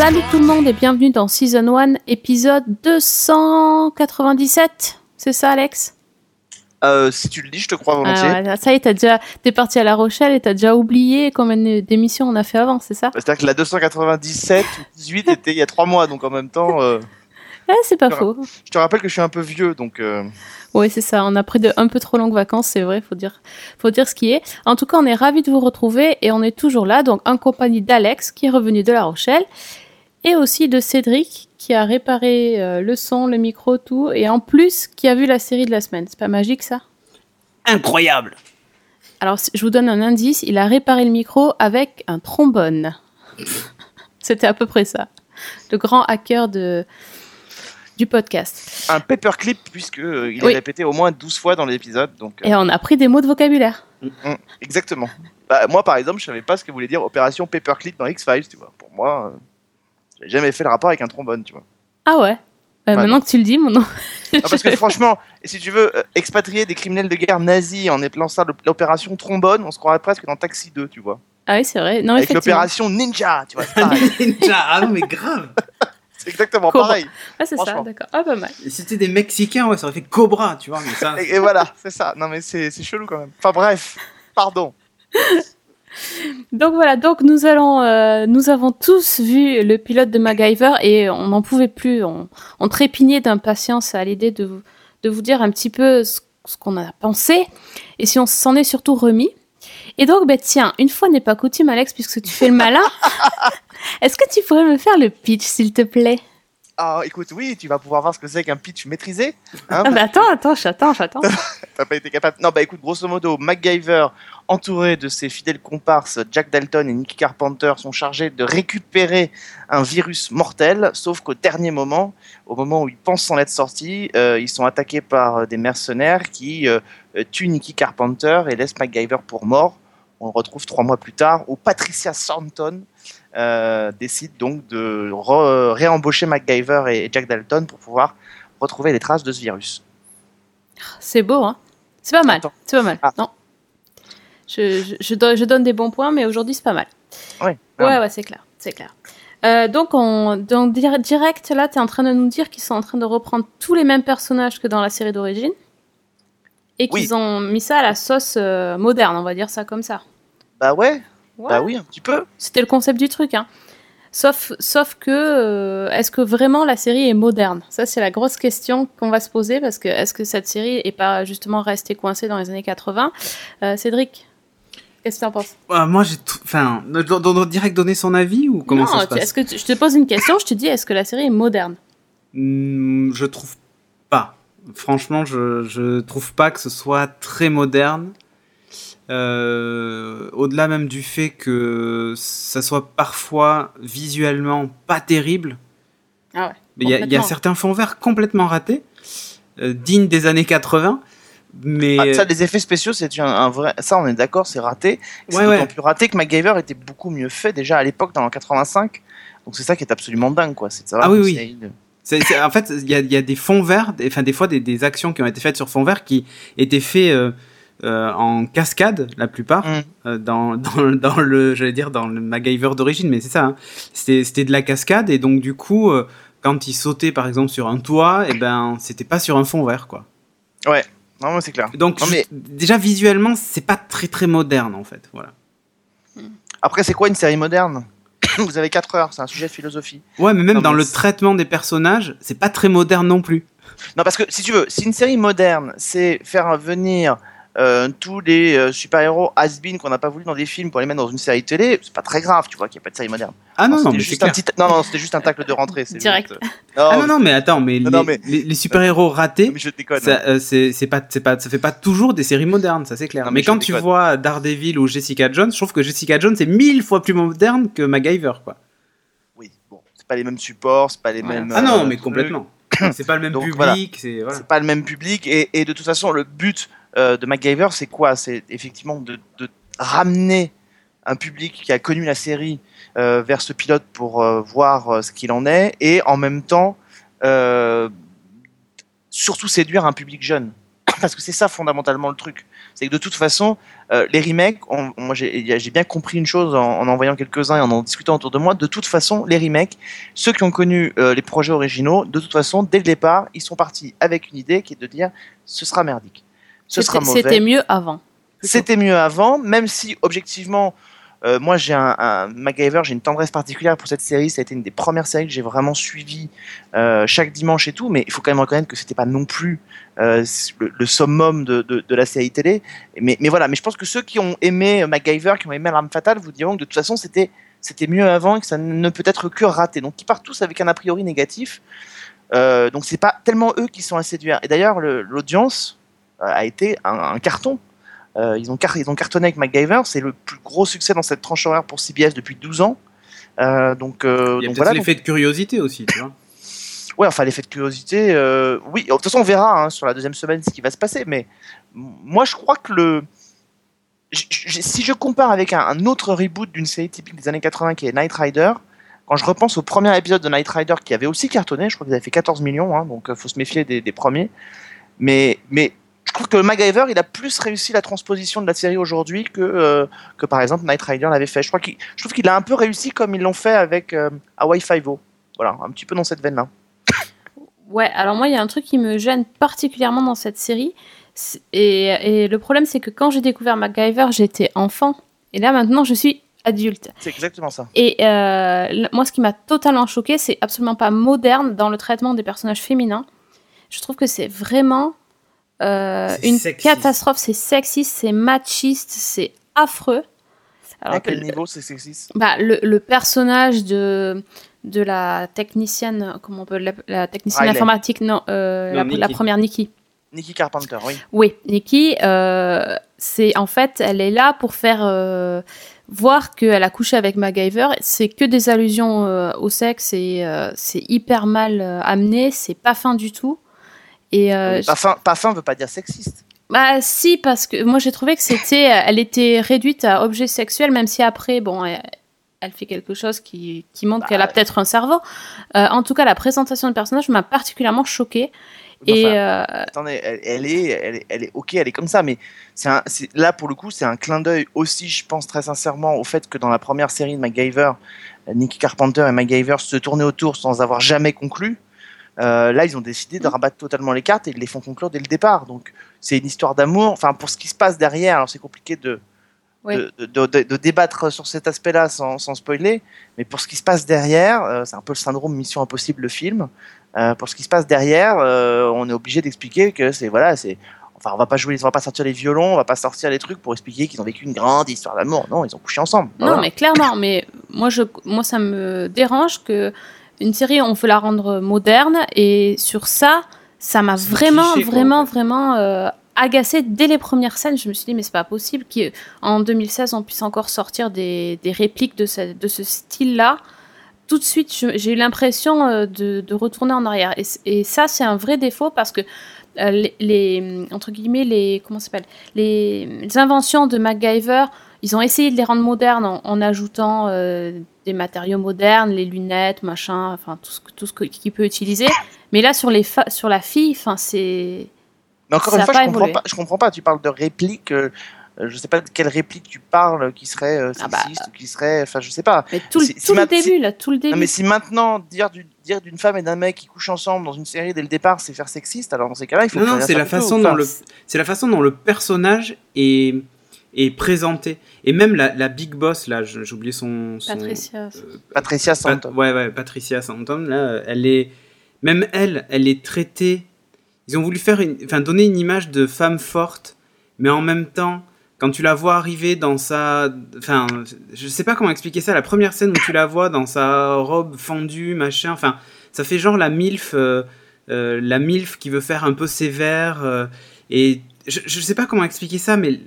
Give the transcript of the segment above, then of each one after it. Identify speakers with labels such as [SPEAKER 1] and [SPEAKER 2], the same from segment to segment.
[SPEAKER 1] Salut tout le monde et bienvenue dans Season 1, épisode 297. C'est ça, Alex?
[SPEAKER 2] Euh, si tu le dis, je te crois volontiers.
[SPEAKER 1] Ah ouais, Ça y est, t'as déjà, t'es parti à La Rochelle et t'as déjà oublié combien d'émissions on a fait avant, c'est ça?
[SPEAKER 2] C'est-à-dire que la 297 ou 18 était il y a trois mois, donc en même temps, euh,
[SPEAKER 1] Ouais, c'est pas faux.
[SPEAKER 2] je te rappelle que je suis un peu vieux, donc euh,
[SPEAKER 1] Oui, c'est ça. On a pris de un peu trop longues vacances, c'est vrai. Faut dire, faut dire ce qui est. En tout cas, on est ravis de vous retrouver et on est toujours là, donc en compagnie d'Alex qui est revenu de La Rochelle et aussi de Cédric qui a réparé euh, le son, le micro, tout et en plus qui a vu la série de la semaine. C'est pas magique ça?
[SPEAKER 3] Incroyable
[SPEAKER 1] Alors, je vous donne un indice. Il a réparé le micro avec un trombone. C'était à peu près ça. Le grand hacker de du podcast.
[SPEAKER 2] un paperclip, puisque euh, il
[SPEAKER 1] Oui.
[SPEAKER 2] est répété au moins 12 fois dans l'épisode. Donc, euh,
[SPEAKER 1] Et on a pris des mots de vocabulaire.
[SPEAKER 2] hum, exactement. Bah, moi, par exemple, je savais pas ce que voulait dire opération paperclip dans X-Files, tu vois. Pour moi, euh, j'ai jamais fait le rapport avec un trombone, tu vois.
[SPEAKER 1] Ah ouais. Euh,
[SPEAKER 2] Ouais,
[SPEAKER 1] maintenant que tu le dis, mon nom.
[SPEAKER 2] Non, parce que franchement, si tu veux euh, expatrier des criminels de guerre nazis en appelant ça l'op- l'opération trombone, on se croirait presque dans Taxi 2, tu vois.
[SPEAKER 1] Ah oui, c'est vrai. Non,
[SPEAKER 2] Avec l'opération Ninja, tu vois. c'est pareil.
[SPEAKER 3] Ninja Ah non, mais grave
[SPEAKER 2] C'est exactement
[SPEAKER 1] Cobra.
[SPEAKER 2] pareil.
[SPEAKER 1] Ah, c'est ça, d'accord. Ah, pas mal.
[SPEAKER 3] Et Si c'était des Mexicains, ouais, ça aurait fait Cobra, tu vois, mais ça...
[SPEAKER 2] Et, et voilà, c'est ça. Non, mais c'est c'est chelou quand même. Enfin bref, pardon.
[SPEAKER 1] Donc voilà, donc nous allons, euh, nous avons tous vu le pilote de MacGyver et on n'en pouvait plus, on, on trépignait d'impatience à l'idée de, vous- de vous dire un petit peu ce, ce qu'on a pensé et si on s'en est surtout remis. Et donc, ben tiens, une fois n'est pas coutume, Alex, puisque tu fais le malin, est-ce que tu pourrais me faire le pitch, s'il te plaît?
[SPEAKER 2] Ah, écoute, oui, tu vas pouvoir voir ce que c'est qu'un pitch maîtrisé. Hein,
[SPEAKER 1] Ah bah attends, attends, j'attends, j'attends.
[SPEAKER 2] T'as pas été capable. Non, bah écoute, grosso modo, MacGyver, entouré de ses fidèles comparses Jack Dalton et Nicky Carpenter, sont chargés de récupérer un virus mortel, sauf qu'au dernier moment, au moment où ils pensent s'en être sortis, euh, ils sont attaqués par euh, des mercenaires qui euh, tuent Nicky Carpenter et laissent MacGyver pour mort. On le retrouve trois mois plus tard, où Patricia Thornton euh, décide donc de réembaucher MacGyver et Jack Dalton pour pouvoir retrouver les traces de ce virus.
[SPEAKER 1] C'est beau, hein C'est pas mal, c'est pas mal.
[SPEAKER 2] Ah.
[SPEAKER 1] Non. Je, je, je, donne, je donne des bons points, mais aujourd'hui, c'est pas mal.
[SPEAKER 2] Ouais.
[SPEAKER 1] Ouais, ouais, c'est clair, c'est clair. Euh, donc, on, donc, dir- direct, là, tu es en train de nous dire qu'ils sont en train de reprendre tous les mêmes personnages que dans la série d'origine et
[SPEAKER 2] Oui.
[SPEAKER 1] qu'ils ont mis ça à la sauce euh, moderne, on va dire ça comme ça.
[SPEAKER 2] Bah ouais,
[SPEAKER 1] Ouais.
[SPEAKER 2] bah oui, un petit peu.
[SPEAKER 1] C'était le concept du truc, hein. Sauf, sauf que, euh, est-ce que vraiment la série est moderne? Ça, c'est la grosse question qu'on va se poser parce que est-ce que cette série est pas justement restée coincée dans les années 80 Euh, Cédric, qu'est-ce que tu en penses?
[SPEAKER 3] Ah, moi, j'ai tout... Enfin, on doit direct donner son avis, ou comment
[SPEAKER 1] Non,
[SPEAKER 3] ça se passe?
[SPEAKER 1] est-ce que tu- je te pose une question Je te dis, est-ce que la série est moderne?
[SPEAKER 3] Hmm, Je trouve pas. Franchement, je, je trouve pas que ce soit très moderne. Euh, Au-delà même du fait que ça soit parfois visuellement pas terrible.
[SPEAKER 1] Ah ouais,
[SPEAKER 3] Mais il y a- y, certains fonds verts complètement ratés, euh, dignes des années 80. Mais
[SPEAKER 2] Ah, ça, les effets spéciaux, c'est un, un vrai. Ça, on est d'accord, c'est raté. C'est
[SPEAKER 3] Ouais,
[SPEAKER 2] d'autant
[SPEAKER 3] ouais.
[SPEAKER 2] plus raté que MacGyver était beaucoup mieux fait déjà à l'époque, dans le 85. Donc c'est ça qui est absolument dingue, quoi. C'est
[SPEAKER 3] Ah oui, oui.
[SPEAKER 2] une-
[SPEAKER 3] C'est- c'est- en fait, il y a, il y a des fonds verts, des- enfin des fois des, des actions qui ont été faites sur fond vert qui étaient faits euh, euh, en cascade, la plupart,
[SPEAKER 2] Mm.
[SPEAKER 3] euh, dans, dans, dans le, j'allais dire dans le MacGyver d'origine, mais c'est ça. hein. C'était c'était de la cascade et donc du coup, euh, quand il sautait par exemple sur un toit, et ben c'était pas sur un fond vert quoi.
[SPEAKER 2] Non, mais c'est clair.
[SPEAKER 3] Donc
[SPEAKER 2] Non,
[SPEAKER 3] je- déjà visuellement, c'est pas très très moderne en fait, voilà.
[SPEAKER 2] Après, c'est quoi une série moderne? Vous avez 4 heures, c'est un sujet de philosophie.
[SPEAKER 3] Ouais, mais même
[SPEAKER 2] Non,
[SPEAKER 3] dans
[SPEAKER 2] mais
[SPEAKER 3] le traitement des personnages, c'est pas très moderne non plus.
[SPEAKER 2] Non, parce que si tu veux, si une série moderne, c'est faire venir tous les euh, super-héros has-been qu'on n'a pas voulu dans des films pour les mettre dans une série télé, c'est pas très grave, tu vois, qu'il n'y a pas de série moderne.
[SPEAKER 3] Ah non, non, mais
[SPEAKER 2] juste un petit. Non, non, c'était juste un tacle de rentrée.
[SPEAKER 1] Direct.
[SPEAKER 2] juste, euh,
[SPEAKER 3] Ah non, non, mais attends, mais,
[SPEAKER 2] Non,
[SPEAKER 3] les,
[SPEAKER 2] non, mais-
[SPEAKER 3] les- les super-héros ratés, euh, c'est pas, c'est pas, ça fait pas toujours des séries modernes, ça c'est clair.
[SPEAKER 2] Non,
[SPEAKER 3] mais
[SPEAKER 2] mais
[SPEAKER 3] quand tu vois Daredevil ou Jessica Jones, je trouve que Jessica Jones est mille fois plus moderne que MacGyver, quoi.
[SPEAKER 2] Oui, bon, c'est pas les mêmes supports, c'est pas les mêmes.
[SPEAKER 3] ah non,
[SPEAKER 2] euh,
[SPEAKER 3] mais complètement. c'est pas le même
[SPEAKER 2] Donc,
[SPEAKER 3] public,
[SPEAKER 2] voilà.
[SPEAKER 3] c'est
[SPEAKER 2] pas le même public et, et de toute façon le but euh, de MacGyver c'est quoi? C'est effectivement de, ramener un public qui a connu la série euh, vers ce pilote pour euh, voir ce qu'il en est et en même temps surtout séduire un public jeune. Parce que c'est ça fondamentalement le truc. C'est que de toute façon, les remakes, moi j'ai bien compris une chose en, en voyant quelques-uns et en en discutant autour de moi. De toute façon, les remakes, ceux qui ont connu les projets originaux, de toute façon, dès le départ, ils sont partis avec une idée qui est de dire ce sera merdique, ce sera
[SPEAKER 1] C'était
[SPEAKER 2] mauvais.
[SPEAKER 1] c'était mieux avant.
[SPEAKER 2] C'était mieux avant, même si objectivement, euh, moi j'ai un, un MacGyver, j'ai une tendresse particulière pour cette série. Ça a été une des premières séries que j'ai vraiment suivi euh, chaque dimanche et tout. Mais il faut quand même reconnaître que c'était pas non plus euh, le, le summum de, de, de la série télé. Mais, mais voilà, mais je pense que ceux qui ont aimé MacGyver, qui ont aimé l'arme fatale, vous diront que de toute façon c'était c'était mieux avant et que ça ne peut être que raté. Donc ils partent tous avec un a priori négatif. Donc c'est pas tellement eux qui sont à séduire. Et d'ailleurs le- l'audience a été un, un carton. Euh, ils, ont car- ils ont cartonné avec MacGyver, c'est le plus gros succès dans cette tranche horaire pour CBS depuis 12 ans. Euh, donc, euh,
[SPEAKER 3] Il y a
[SPEAKER 2] donc voilà.
[SPEAKER 3] l'effet de curiosité aussi, tu vois.
[SPEAKER 2] Ouais, enfin l'effet de curiosité, euh, oui. De toute façon, on verra hein, sur la deuxième semaine ce qui va se passer. Mais moi, je crois que le, j- si je compare avec un, un autre reboot d'une série typique des années 80 qui est Knight Rider, quand je repense au premier épisode de Knight Rider qui avait aussi cartonné, je crois qu'ils avaient fait 14 millions, hein, donc euh, faut se méfier des, des premiers. Mais, mais je trouve que MacGyver, il a plus réussi la transposition de la série aujourd'hui que, euh, que par exemple Knight Rider l'avait fait. Je, crois qu'il, je trouve qu'il a un peu réussi comme ils l'ont fait avec euh, Hawaii Five-O. Voilà, un petit peu dans cette veine-là.
[SPEAKER 1] Ouais, alors moi, il y a un truc qui me gêne particulièrement dans cette série. Et, et le problème, c'est que quand j'ai découvert MacGyver, j'étais enfant. Et là, maintenant, je suis adulte.
[SPEAKER 2] C'est exactement ça.
[SPEAKER 1] Et euh, moi, ce qui m'a totalement choqué, c'est absolument pas moderne dans le traitement des personnages féminins. Je trouve que c'est vraiment une
[SPEAKER 3] sexiste.
[SPEAKER 1] catastrophe. C'est sexiste, c'est machiste, c'est affreux. Alors
[SPEAKER 2] à
[SPEAKER 1] que
[SPEAKER 2] quel niveau c'est sexiste?
[SPEAKER 1] Bah, le, le personnage de, de la technicienne, comment on peut la technicienne
[SPEAKER 2] Riley.
[SPEAKER 1] informatique, non, euh,
[SPEAKER 3] Non,
[SPEAKER 1] la,
[SPEAKER 3] Nikki.
[SPEAKER 1] la première Nikki.
[SPEAKER 2] Nicky Carpenter, oui.
[SPEAKER 1] Oui, Nikki, euh, c'est en fait, elle est là pour faire euh, voir qu'elle a couché avec MacGyver. C'est que des allusions euh, au sexe et euh, c'est hyper mal euh, amené, c'est pas fin du tout. Et euh,
[SPEAKER 2] Pas fin, pas fin veut pas dire sexiste.
[SPEAKER 1] bah si, parce que moi j'ai trouvé que c'était, elle était réduite à objet sexuel, même si après, bon, elle, elle fait quelque chose qui, qui montre
[SPEAKER 2] Bah,
[SPEAKER 1] qu'elle a peut-être un cerveau. Euh, en tout cas, la présentation du personnage m'a particulièrement choquée. Et euh,
[SPEAKER 2] Attendez, elle, elle est, elle, est, elle est ok, elle est comme ça, mais c'est là pour le coup, c'est un clin d'œil aussi, je pense très sincèrement, au fait que dans la première série de MacGyver, euh, Nicky Carpenter et MacGyver se tournaient autour sans avoir jamais conclu. Euh, là, ils ont décidé de rabattre totalement les cartes et de les font conclure dès le départ. Donc, c'est une histoire d'amour. Enfin, pour ce qui se passe derrière, alors c'est compliqué de,
[SPEAKER 1] Oui.
[SPEAKER 2] de, de- de- de débattre sur cet aspect-là sans, sans spoiler, mais pour ce qui se passe derrière, euh, c'est un peu le syndrome Mission Impossible, le film. Euh, pour ce qui se passe derrière, on est obligé d'expliquer que c'est voilà, c'est enfin on va pas jouer, on va pas sortir les violons, on va pas sortir les trucs pour expliquer qu'ils ont vécu une grande histoire d'amour. Non, ils ont couché ensemble.
[SPEAKER 1] Non, mais clairement, mais moi, je, moi, ça me dérange que une série, on veut la rendre moderne, et sur ça, ça m'a vraiment,
[SPEAKER 3] cliché,
[SPEAKER 1] vraiment, vraiment euh, agacé dès les premières scènes. Je me suis dit, mais c'est pas possible qu'en 2016, on puisse encore sortir des, des répliques de ce, de ce style-là. Tout de suite, j'ai eu l'impression euh, de, de retourner en arrière. Et, ça, c'est un vrai défaut parce que euh, les, les- entre guillemets, les, comment s'appelle, les, les inventions de MacGyver, ils ont essayé de les rendre modernes en, en ajoutant euh, des matériaux modernes, les lunettes, machin, enfin tout ce, que- tout ce qu'il peut utiliser. Mais là, sur, les fa- sur la fille, enfin, c'est.
[SPEAKER 2] Mais encore
[SPEAKER 1] ça
[SPEAKER 2] une
[SPEAKER 1] a
[SPEAKER 2] fois,
[SPEAKER 1] pas
[SPEAKER 2] je comprends pas. Je comprends pas. Tu parles de répliques. euh, je sais pas de quelle réplique tu parles qui serait euh,
[SPEAKER 1] Ah bah,
[SPEAKER 2] sexiste ou qui serait. Enfin, je sais pas.
[SPEAKER 1] Mais tout, le-
[SPEAKER 2] Si-
[SPEAKER 1] tout
[SPEAKER 2] si
[SPEAKER 1] le
[SPEAKER 2] ma-
[SPEAKER 1] début,
[SPEAKER 2] si-
[SPEAKER 1] là, tout le début.
[SPEAKER 2] Non, mais si maintenant dire du- dire d'une femme et d'un mec qui couchent ensemble dans une série dès le départ, c'est faire sexiste, alors dans ces cas-là, il faut.
[SPEAKER 3] Non, non, c'est la façon
[SPEAKER 2] Enfin,
[SPEAKER 3] dont le c'est la façon dont le personnage est est présenté et même la, la big boss là, j'ai oublié son, son
[SPEAKER 1] Patricia.
[SPEAKER 2] Patricia
[SPEAKER 3] Pat-
[SPEAKER 2] Stanton.
[SPEAKER 3] ouais, ouais, Patricia Santom, là, elle est. Même elle, elle est traitée. Ils ont voulu faire une. Enfin, donner une image de femme forte, mais en même temps, quand tu la vois arriver dans sa. Enfin, je sais pas comment expliquer ça. La première scène où tu la vois dans sa robe fendue, machin. Enfin, ça fait genre la MILF. euh, euh, la MILF qui veut faire un peu sévère. euh, et je, je sais pas comment expliquer ça, mais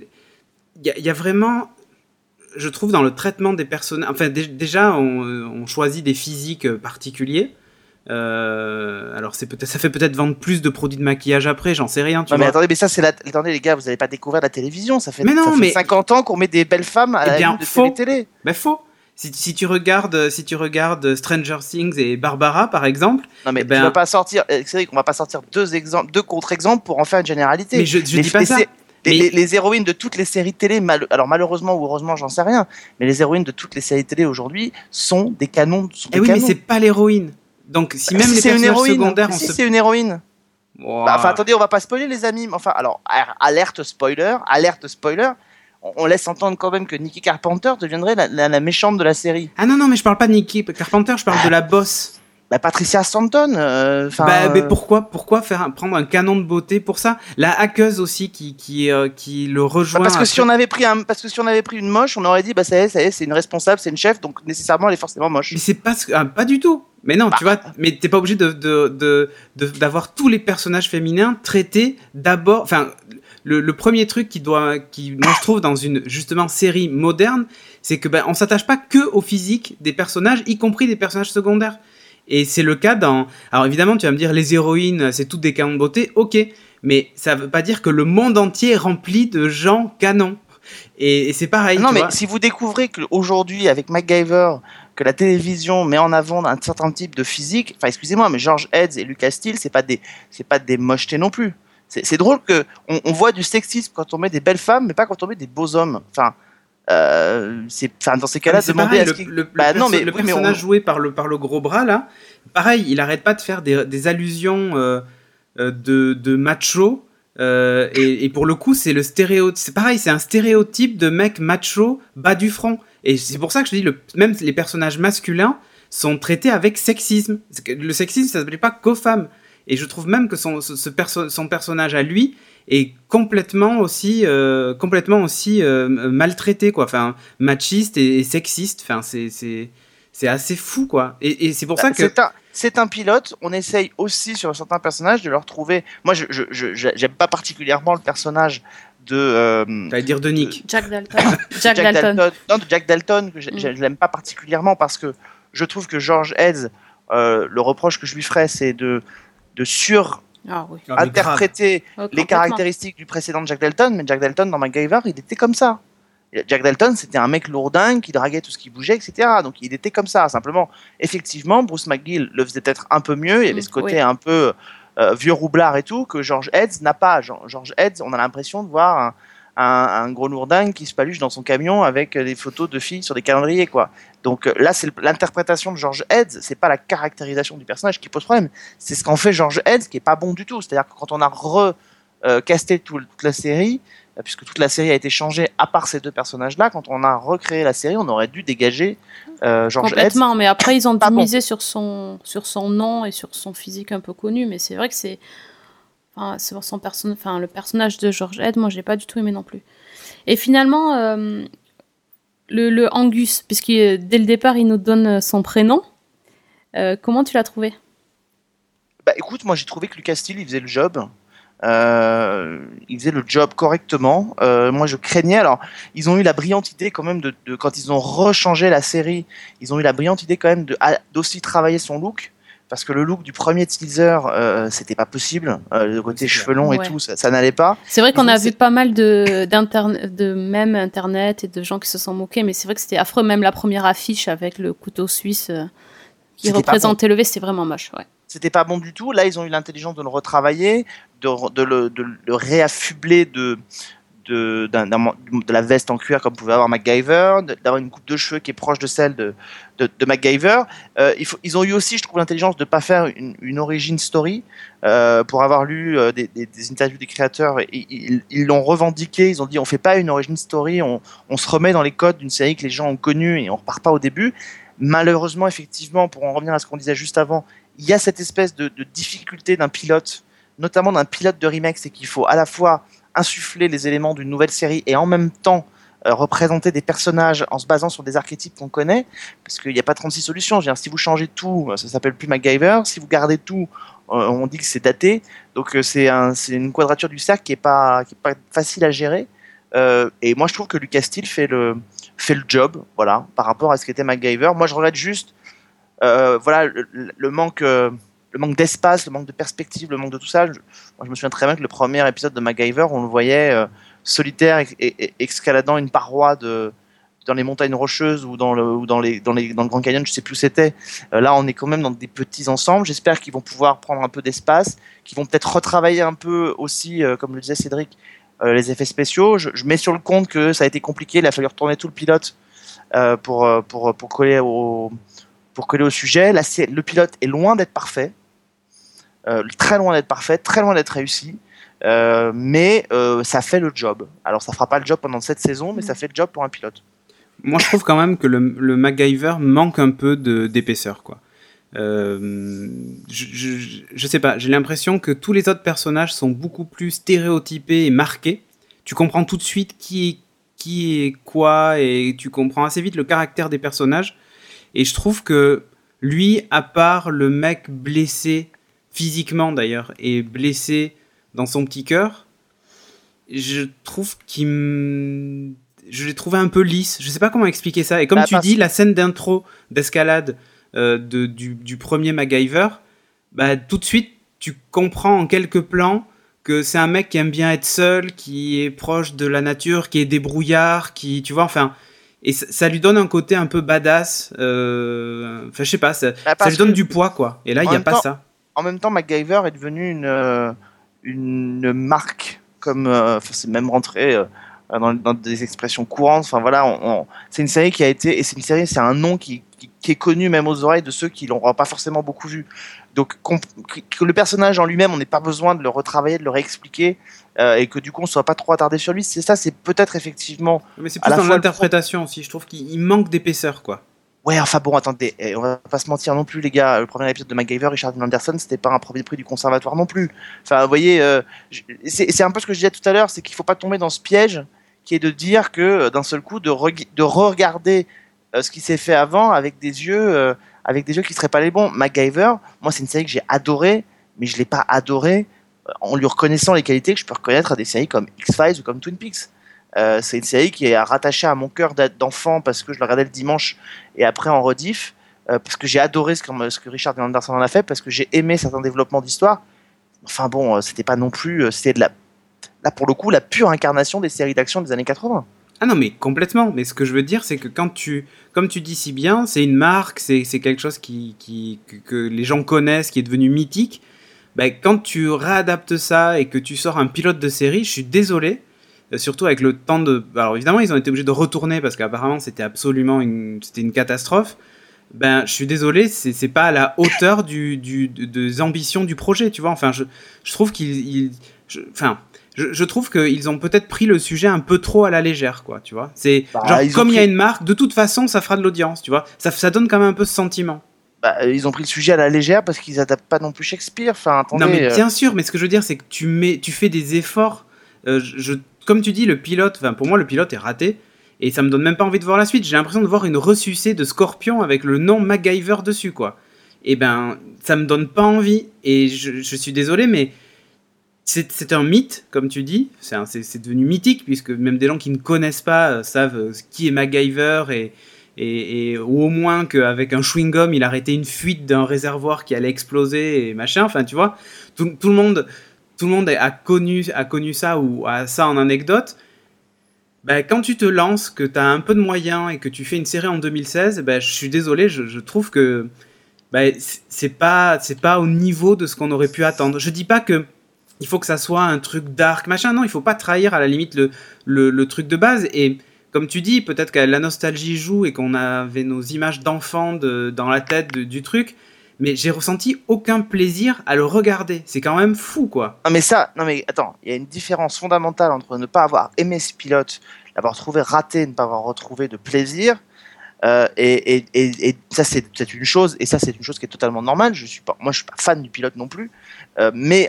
[SPEAKER 3] il y, a- il y a vraiment je trouve dans le traitement des personnages, enfin dé- déjà on, on choisit des physiques euh, particuliers. Euh, alors c'est peut-être, ça fait peut-être vendre plus de produits de maquillage après, j'en sais rien. Tu
[SPEAKER 2] Non, mais attendez, mais ça, c'est la. Attendez, les gars, vous n'avez pas découvert la télévision. Ça fait,
[SPEAKER 3] Mais non,
[SPEAKER 2] ça fait
[SPEAKER 3] mais-
[SPEAKER 2] 50 ans qu'on met des belles femmes à
[SPEAKER 3] Eh
[SPEAKER 2] la
[SPEAKER 3] bien,
[SPEAKER 2] de
[SPEAKER 3] faux.
[SPEAKER 2] télé.
[SPEAKER 3] Ben faux. Si, si tu regardes, si tu regardes Stranger Things et Barbara par exemple,
[SPEAKER 2] Non, mais
[SPEAKER 3] Eh ben-
[SPEAKER 2] tu vas pas sortir. euh, C'est vrai qu'on va pas sortir deux exemples, deux contre-exemples pour en faire une généralité.
[SPEAKER 3] mais je, je dis pas ça.
[SPEAKER 2] Les,
[SPEAKER 3] Mais-
[SPEAKER 2] les- les héroïnes de toutes les séries télé, mal- alors malheureusement ou heureusement, j'en sais rien, mais les héroïnes de toutes les séries télé aujourd'hui sont des canons. Sont
[SPEAKER 3] Eh
[SPEAKER 2] des
[SPEAKER 3] oui, mais c'est pas l'héroïne. Donc si même
[SPEAKER 2] Si
[SPEAKER 3] les
[SPEAKER 2] c'est une héroïne,
[SPEAKER 3] secondaires,
[SPEAKER 2] si
[SPEAKER 3] se.
[SPEAKER 2] c'est une héroïne. Bah, enfin, attendez, on va pas spoiler les amis. mais Enfin, alors, alerte spoiler, alerte spoiler. On, on laisse entendre quand même que Nikki Carpenter deviendrait la, la- la méchante de la série.
[SPEAKER 3] Ah non non, mais je parle pas de Nicky Carpenter, je parle de la boss.
[SPEAKER 2] Bah, Patricia Stanton. euh,
[SPEAKER 3] Bah, mais
[SPEAKER 2] euh,
[SPEAKER 3] pourquoi, pourquoi faire prendre un canon de beauté pour ça? La hackeuse aussi qui, qui, euh, qui le
[SPEAKER 2] bah,
[SPEAKER 3] rejoint.
[SPEAKER 2] parce que si on avait pris un, parce que si on avait pris une moche, on aurait dit bah ça y est, ça y est, c'est une responsable, c'est une chef, donc nécessairement elle est forcément moche.
[SPEAKER 3] Mais c'est pas, ce- ah, pas du tout. Mais non,
[SPEAKER 2] Bah.
[SPEAKER 3] tu vois, mais t'es pas obligé de, de, de, de- d'avoir tous les personnages féminins traités d'abord. Enfin, le, le premier truc qui doit, qui moi je trouve dans une justement série moderne, c'est que ben on s'attache pas que au physique des personnages, y compris des personnages secondaires. Et c'est le cas dans. Alors évidemment, tu vas me dire les héroïnes, c'est toutes des canons de beauté, ok. Mais ça veut pas dire que le monde entier est rempli de gens canons. Et, et c'est pareil.
[SPEAKER 2] non
[SPEAKER 3] tu
[SPEAKER 2] mais
[SPEAKER 3] vois.
[SPEAKER 2] si vous découvrez qu'aujourd'hui avec MacGyver, que la télévision met en avant un certain type de physique, enfin excusez-moi, mais George Heads et Lucas Steele, c'est pas des, c'est pas des mochetés non plus. C'est c'est drôle que on, on voit du sexisme quand on met des belles femmes, mais pas quand on met des beaux hommes. Enfin, euh, c'est, enfin dans ces
[SPEAKER 3] Ah,
[SPEAKER 2] cas-là,
[SPEAKER 3] c'est
[SPEAKER 2] demander
[SPEAKER 3] pareil,
[SPEAKER 2] à ce
[SPEAKER 3] le,
[SPEAKER 2] Bah, non, mais-
[SPEAKER 3] le
[SPEAKER 2] oui, mais
[SPEAKER 3] personnage
[SPEAKER 2] on-
[SPEAKER 3] joué par le, par le gros bras, là, pareil, il arrête pas de faire des, des allusions euh, euh, de, de macho. euh, et, et pour le coup, c'est le stéréo, c'est pareil, c'est un stéréotype de mec macho bas du front. Et c'est pour ça que je dis, le, même les personnages masculins sont traités avec sexisme. Le sexisme, ça ne s'appelait pas qu'aux femmes. Et je trouve même que son, ce, ce perso- son personnage à lui est complètement aussi, euh, complètement aussi euh, maltraité, quoi. Enfin, machiste et, et sexiste. Enfin, c'est, c'est, c'est assez fou, quoi. Et, et c'est pour ça
[SPEAKER 2] Bah,
[SPEAKER 3] que.
[SPEAKER 2] c'est un, pilote. On essaye aussi sur certains personnages de leur trouver. Moi, je, j'aime pas particulièrement le personnage de. euh,
[SPEAKER 3] dire de Nick.
[SPEAKER 1] Jack Dalton. Jack,
[SPEAKER 2] Jack
[SPEAKER 1] Dalton.
[SPEAKER 2] Dalton. Non, de Jack Dalton, que je,
[SPEAKER 1] Mm.
[SPEAKER 2] je- je l'aime pas particulièrement parce que je trouve que George Heads, euh, le reproche que je lui ferais, c'est de, de sur
[SPEAKER 1] Ah oui.
[SPEAKER 3] Ah, grave.
[SPEAKER 2] interpréter
[SPEAKER 1] Oh,
[SPEAKER 2] les caractéristiques du précédent Jack Dalton, mais Jack Dalton dans MacGyver, il était comme ça. Jack Dalton, c'était un mec lourdin qui draguait tout ce qui bougeait, etc. Donc il était comme ça. Simplement, effectivement, Bruce McGill le faisait peut-être un peu mieux. Il y avait
[SPEAKER 1] Mm,
[SPEAKER 2] ce côté
[SPEAKER 1] oui.
[SPEAKER 2] un peu euh, vieux roublard et tout que George Heads n'a pas. George George Heads, on a l'impression de voir un, un- un gros lourdin qui se paluche dans son camion avec des photos de filles sur des calendriers, quoi. Donc euh, là, c'est l'interprétation de George Heads, c'est pas la caractérisation du personnage qui pose problème. C'est ce qu'en fait George Heads qui est pas bon du tout. C'est-à-dire que quand on a re euh, toute la série, euh, puisque toute la série a été changée à part ces deux personnages-là, quand on a recréé la série, on aurait dû dégager euh, George Heads.
[SPEAKER 1] Complètement, mais après ils ont
[SPEAKER 2] bon.
[SPEAKER 1] misé sur son sur son nom et sur son physique un peu connu, mais c'est vrai que c'est enfin, son personne, enfin le personnage de George Head, moi j'ai pas du tout aimé non plus. Et finalement euh, le, Angus, puisque euh, dès le départ il nous donne son prénom, euh, comment tu l'as trouvé?
[SPEAKER 2] Bah écoute, moi j'ai trouvé que Lucas Steele il faisait le job. Euh, il faisait le job correctement. Euh, moi je craignais. Alors ils ont eu la brillante idée quand même de, de- quand ils ont rechangé la série, ils ont eu la brillante idée quand même d'aussi travailler son look. Parce que le look du premier teaser, euh, c'était pas possible. Euh, le côté cheveux longs et
[SPEAKER 1] Ouais.
[SPEAKER 2] tout, ça, ça n'allait pas.
[SPEAKER 1] C'est vrai qu'on a vu pas mal de de mèmes internet et de gens qui se sont moqués, mais c'est vrai que c'était affreux. Même la première affiche avec le couteau suisse euh, qui représentait le V, c'était vraiment moche. Ouais.
[SPEAKER 2] C'était pas bon du tout. Là, ils ont eu l'intelligence de le retravailler, de, re- de le, de le réaffubler de, de, la veste en cuir comme pouvait avoir MacGyver, d'avoir une coupe de cheveux qui est proche de celle de, MacGyver. Euh, ils ont eu aussi, je trouve, l'intelligence de ne pas faire une, une origin story. Euh, pour avoir lu euh, des, interviews des créateurs, ils l'ont revendiqué. Ils ont dit on fait pas une origin story, on, on se remet dans les codes d'une série que les gens ont connue et on repart pas au début. Malheureusement, effectivement, pour en revenir à ce qu'on disait juste avant, il y a cette espèce de, de difficulté d'un pilote, notamment d'un pilote de remake, c'est qu'il faut à la fois insuffler les éléments d'une nouvelle série et en même temps euh, représenter des personnages en se basant sur des archétypes qu'on connaît, parce qu'il n'y a pas 36 solutions. Si vous changez tout, euh, ça s'appelle plus MacGyver. Si vous gardez tout, euh, on dit que c'est daté. Donc c'est un, c'est une quadrature du cercle qui est pas, pas facile à gérer. Et moi, je trouve que Lucas Steele fait le, le job, voilà, par rapport à ce qu'était MacGyver. Moi, je regrette juste, voilà, le, manque, le manque d'espace, le manque de perspective, le manque de tout ça. Je, moi, je me souviens très bien que le premier épisode de MacGyver, on le voyait euh, solitaire et, escaladant une paroi de dans les montagnes rocheuses ou dans le ou dans les dans les dans le Grand Canyon, je sais plus où c'était. Euh, là, on est quand même dans des petits ensembles. J'espère qu'ils vont pouvoir prendre un peu d'espace, qu'ils vont peut-être retravailler un peu aussi, euh, comme le disait Cédric, les effets spéciaux. Je, mets sur le compte que ça a été compliqué, il a fallu retourner tout le pilote pour, pour, pour, coller au, pour coller au sujet. Le pilote est loin d'être parfait, très loin d'être parfait, très loin d'être réussi. Euh, mais ça fait le job. Alors ça fera pas le job pendant cette saison, mais ça fait le job pour un pilote.
[SPEAKER 3] Moi, je trouve quand même que le, le MacGyver manque un peu d'épaisseur, quoi. Euh, je, je, je, sais pas, j'ai l'impression que tous les autres personnages sont beaucoup plus stéréotypés et marqués. Tu comprends tout de suite qui est, qui est quoi et tu comprends assez vite le caractère des personnages. Et je trouve que lui, à part le mec blessé physiquement d'ailleurs et blessé dans son petit cœur, je trouve qu'il je l'ai trouvé un peu lisse. Je sais pas comment expliquer ça. Et comme bah, tu dis, la scène d'intro d'escalade euh, de, du, du, premier MacGyver, bah, tout de suite, tu comprends en quelques plans que c'est un mec qui aime bien être seul, qui est proche de la nature, qui est débrouillard, qui, tu vois, enfin, et ça, ça lui donne un côté un peu badass. Euh, enfin, je sais pas, ça, bah, ça lui donne du poids, quoi. Et là, il n'y a pas
[SPEAKER 2] temps,
[SPEAKER 3] ça.
[SPEAKER 2] En même temps, MacGyver est devenu une, euh, une marque, comme euh, c'est même rentré euh, dans, dans, des expressions courantes. Enfin voilà, on, on, c'est une série qui a été, et c'est une série, c'est un nom qui, qui, qui, est connu même aux oreilles de ceux qui l'ont pas forcément beaucoup vu. Donc que le personnage en lui-même, on n'ait pas besoin de le retravailler, de le réexpliquer, euh, et que du coup on soit pas trop attardé sur lui. C'est ça, c'est peut-être effectivement.
[SPEAKER 3] Mais c'est plus dans l'interprétation aussi. Je trouve qu'il manque d'épaisseur, quoi.
[SPEAKER 2] Ouais, enfin bon, attendez, on va pas se mentir non plus, les gars. Le premier épisode de MacGyver, Richard Anderson, c'était pas un premier prix du conservatoire non plus. Enfin, vous voyez, euh, c'est un peu ce que je disais tout à l'heure, c'est qu'il faut pas tomber dans ce piège qui est de dire que euh, d'un seul coup, de re-regarder euh, ce qui s'est fait avant avec des yeux, euh, avec des yeux qui seraient pas les bons. MacGyver, moi, c'est une série que j'ai adorée, mais je l'ai pas adorée en lui reconnaissant les qualités que je peux reconnaître à des séries comme X-Files ou comme Twin Peaks. Euh, c'est une série qui est rattachée à mon cœur d'enfant parce que je le regardais le dimanche et après en rediff, euh, parce que j'ai adoré ce que, Richard Anderson en a fait, parce que j'ai aimé certains développements d'histoire. Enfin bon, c'était pas non plus, c'était de la, là pour le coup, la pure incarnation des séries d'action des années 80.
[SPEAKER 3] Ah non, mais complètement. Mais ce que je veux dire, c'est que quand tu, comme tu dis si bien, c'est une marque, c'est quelque chose qui que, que, les gens connaissent, qui est devenu mythique. Ben, quand tu réadaptes ça et que tu sors un pilote de série, je suis désolé, surtout avec le temps de. Alors évidemment, ils ont été obligés de retourner parce qu'apparemment c'était absolument une, c'était une catastrophe. Ben, je suis désolé, c'est pas à la hauteur du, du, de, des ambitions du projet, tu vois. Enfin, je, je trouve qu'il, enfin, je, je, trouve qu'ils ont peut-être pris le sujet un peu trop à la légère, quoi, tu vois. C'est bah, genre comme il pris... y a une marque, de toute façon, ça fera de l'audience, tu vois. Ça, ça donne quand même un peu ce sentiment.
[SPEAKER 2] Bah, ils ont pris le sujet à la légère parce qu'ils adaptent pas non plus Shakespeare. Enfin, attendez,
[SPEAKER 3] non, mais bien sûr, mais ce que je veux dire, c'est que tu mets, tu fais des efforts. Euh, je, comme tu dis, le pilote, pour moi, le pilote est raté. Et ça me donne même pas envie de voir la suite. J'ai l'impression de voir une ressucée de Scorpion avec le nom MacGyver dessus, quoi. Et ben, ça me donne pas envie. Et je, suis désolé, mais c'est un mythe, comme tu dis. C'est devenu mythique, puisque même des gens qui ne connaissent pas euh, savent euh, qui est MacGyver et, ou au moins qu'avec un chewing-gum, il arrêtait une fuite d'un réservoir qui allait exploser et machin. Enfin, tu vois, tout, le monde, tout le monde a connu, a connu ça ou a ça en anecdote. Ben, quand tu te lances, que tu as un peu de moyens et que tu fais une série en 2016, ben, je suis désolé, je, trouve que ben, c'est pas, pas au niveau de ce qu'on aurait pu attendre. Je dis pas que il faut que ça soit un truc dark, machin. Non, il faut pas trahir à la limite le, truc de base. Et comme tu dis, peut-être que la nostalgie joue et qu'on avait nos images d'enfants dans la tête du truc. Mais j'ai ressenti aucun plaisir à le regarder. C'est quand même fou, quoi.
[SPEAKER 2] Non, mais ça, non, mais attends, il y a une différence fondamentale entre ne pas avoir aimé ce pilote, l'avoir trouvé raté, ne pas avoir retrouvé de plaisir. Euh, et, ça, c'est peut-être une chose, et ça, c'est une chose qui est totalement normale. Je suis pas, moi, je suis pas fan du pilote non plus, euh, mais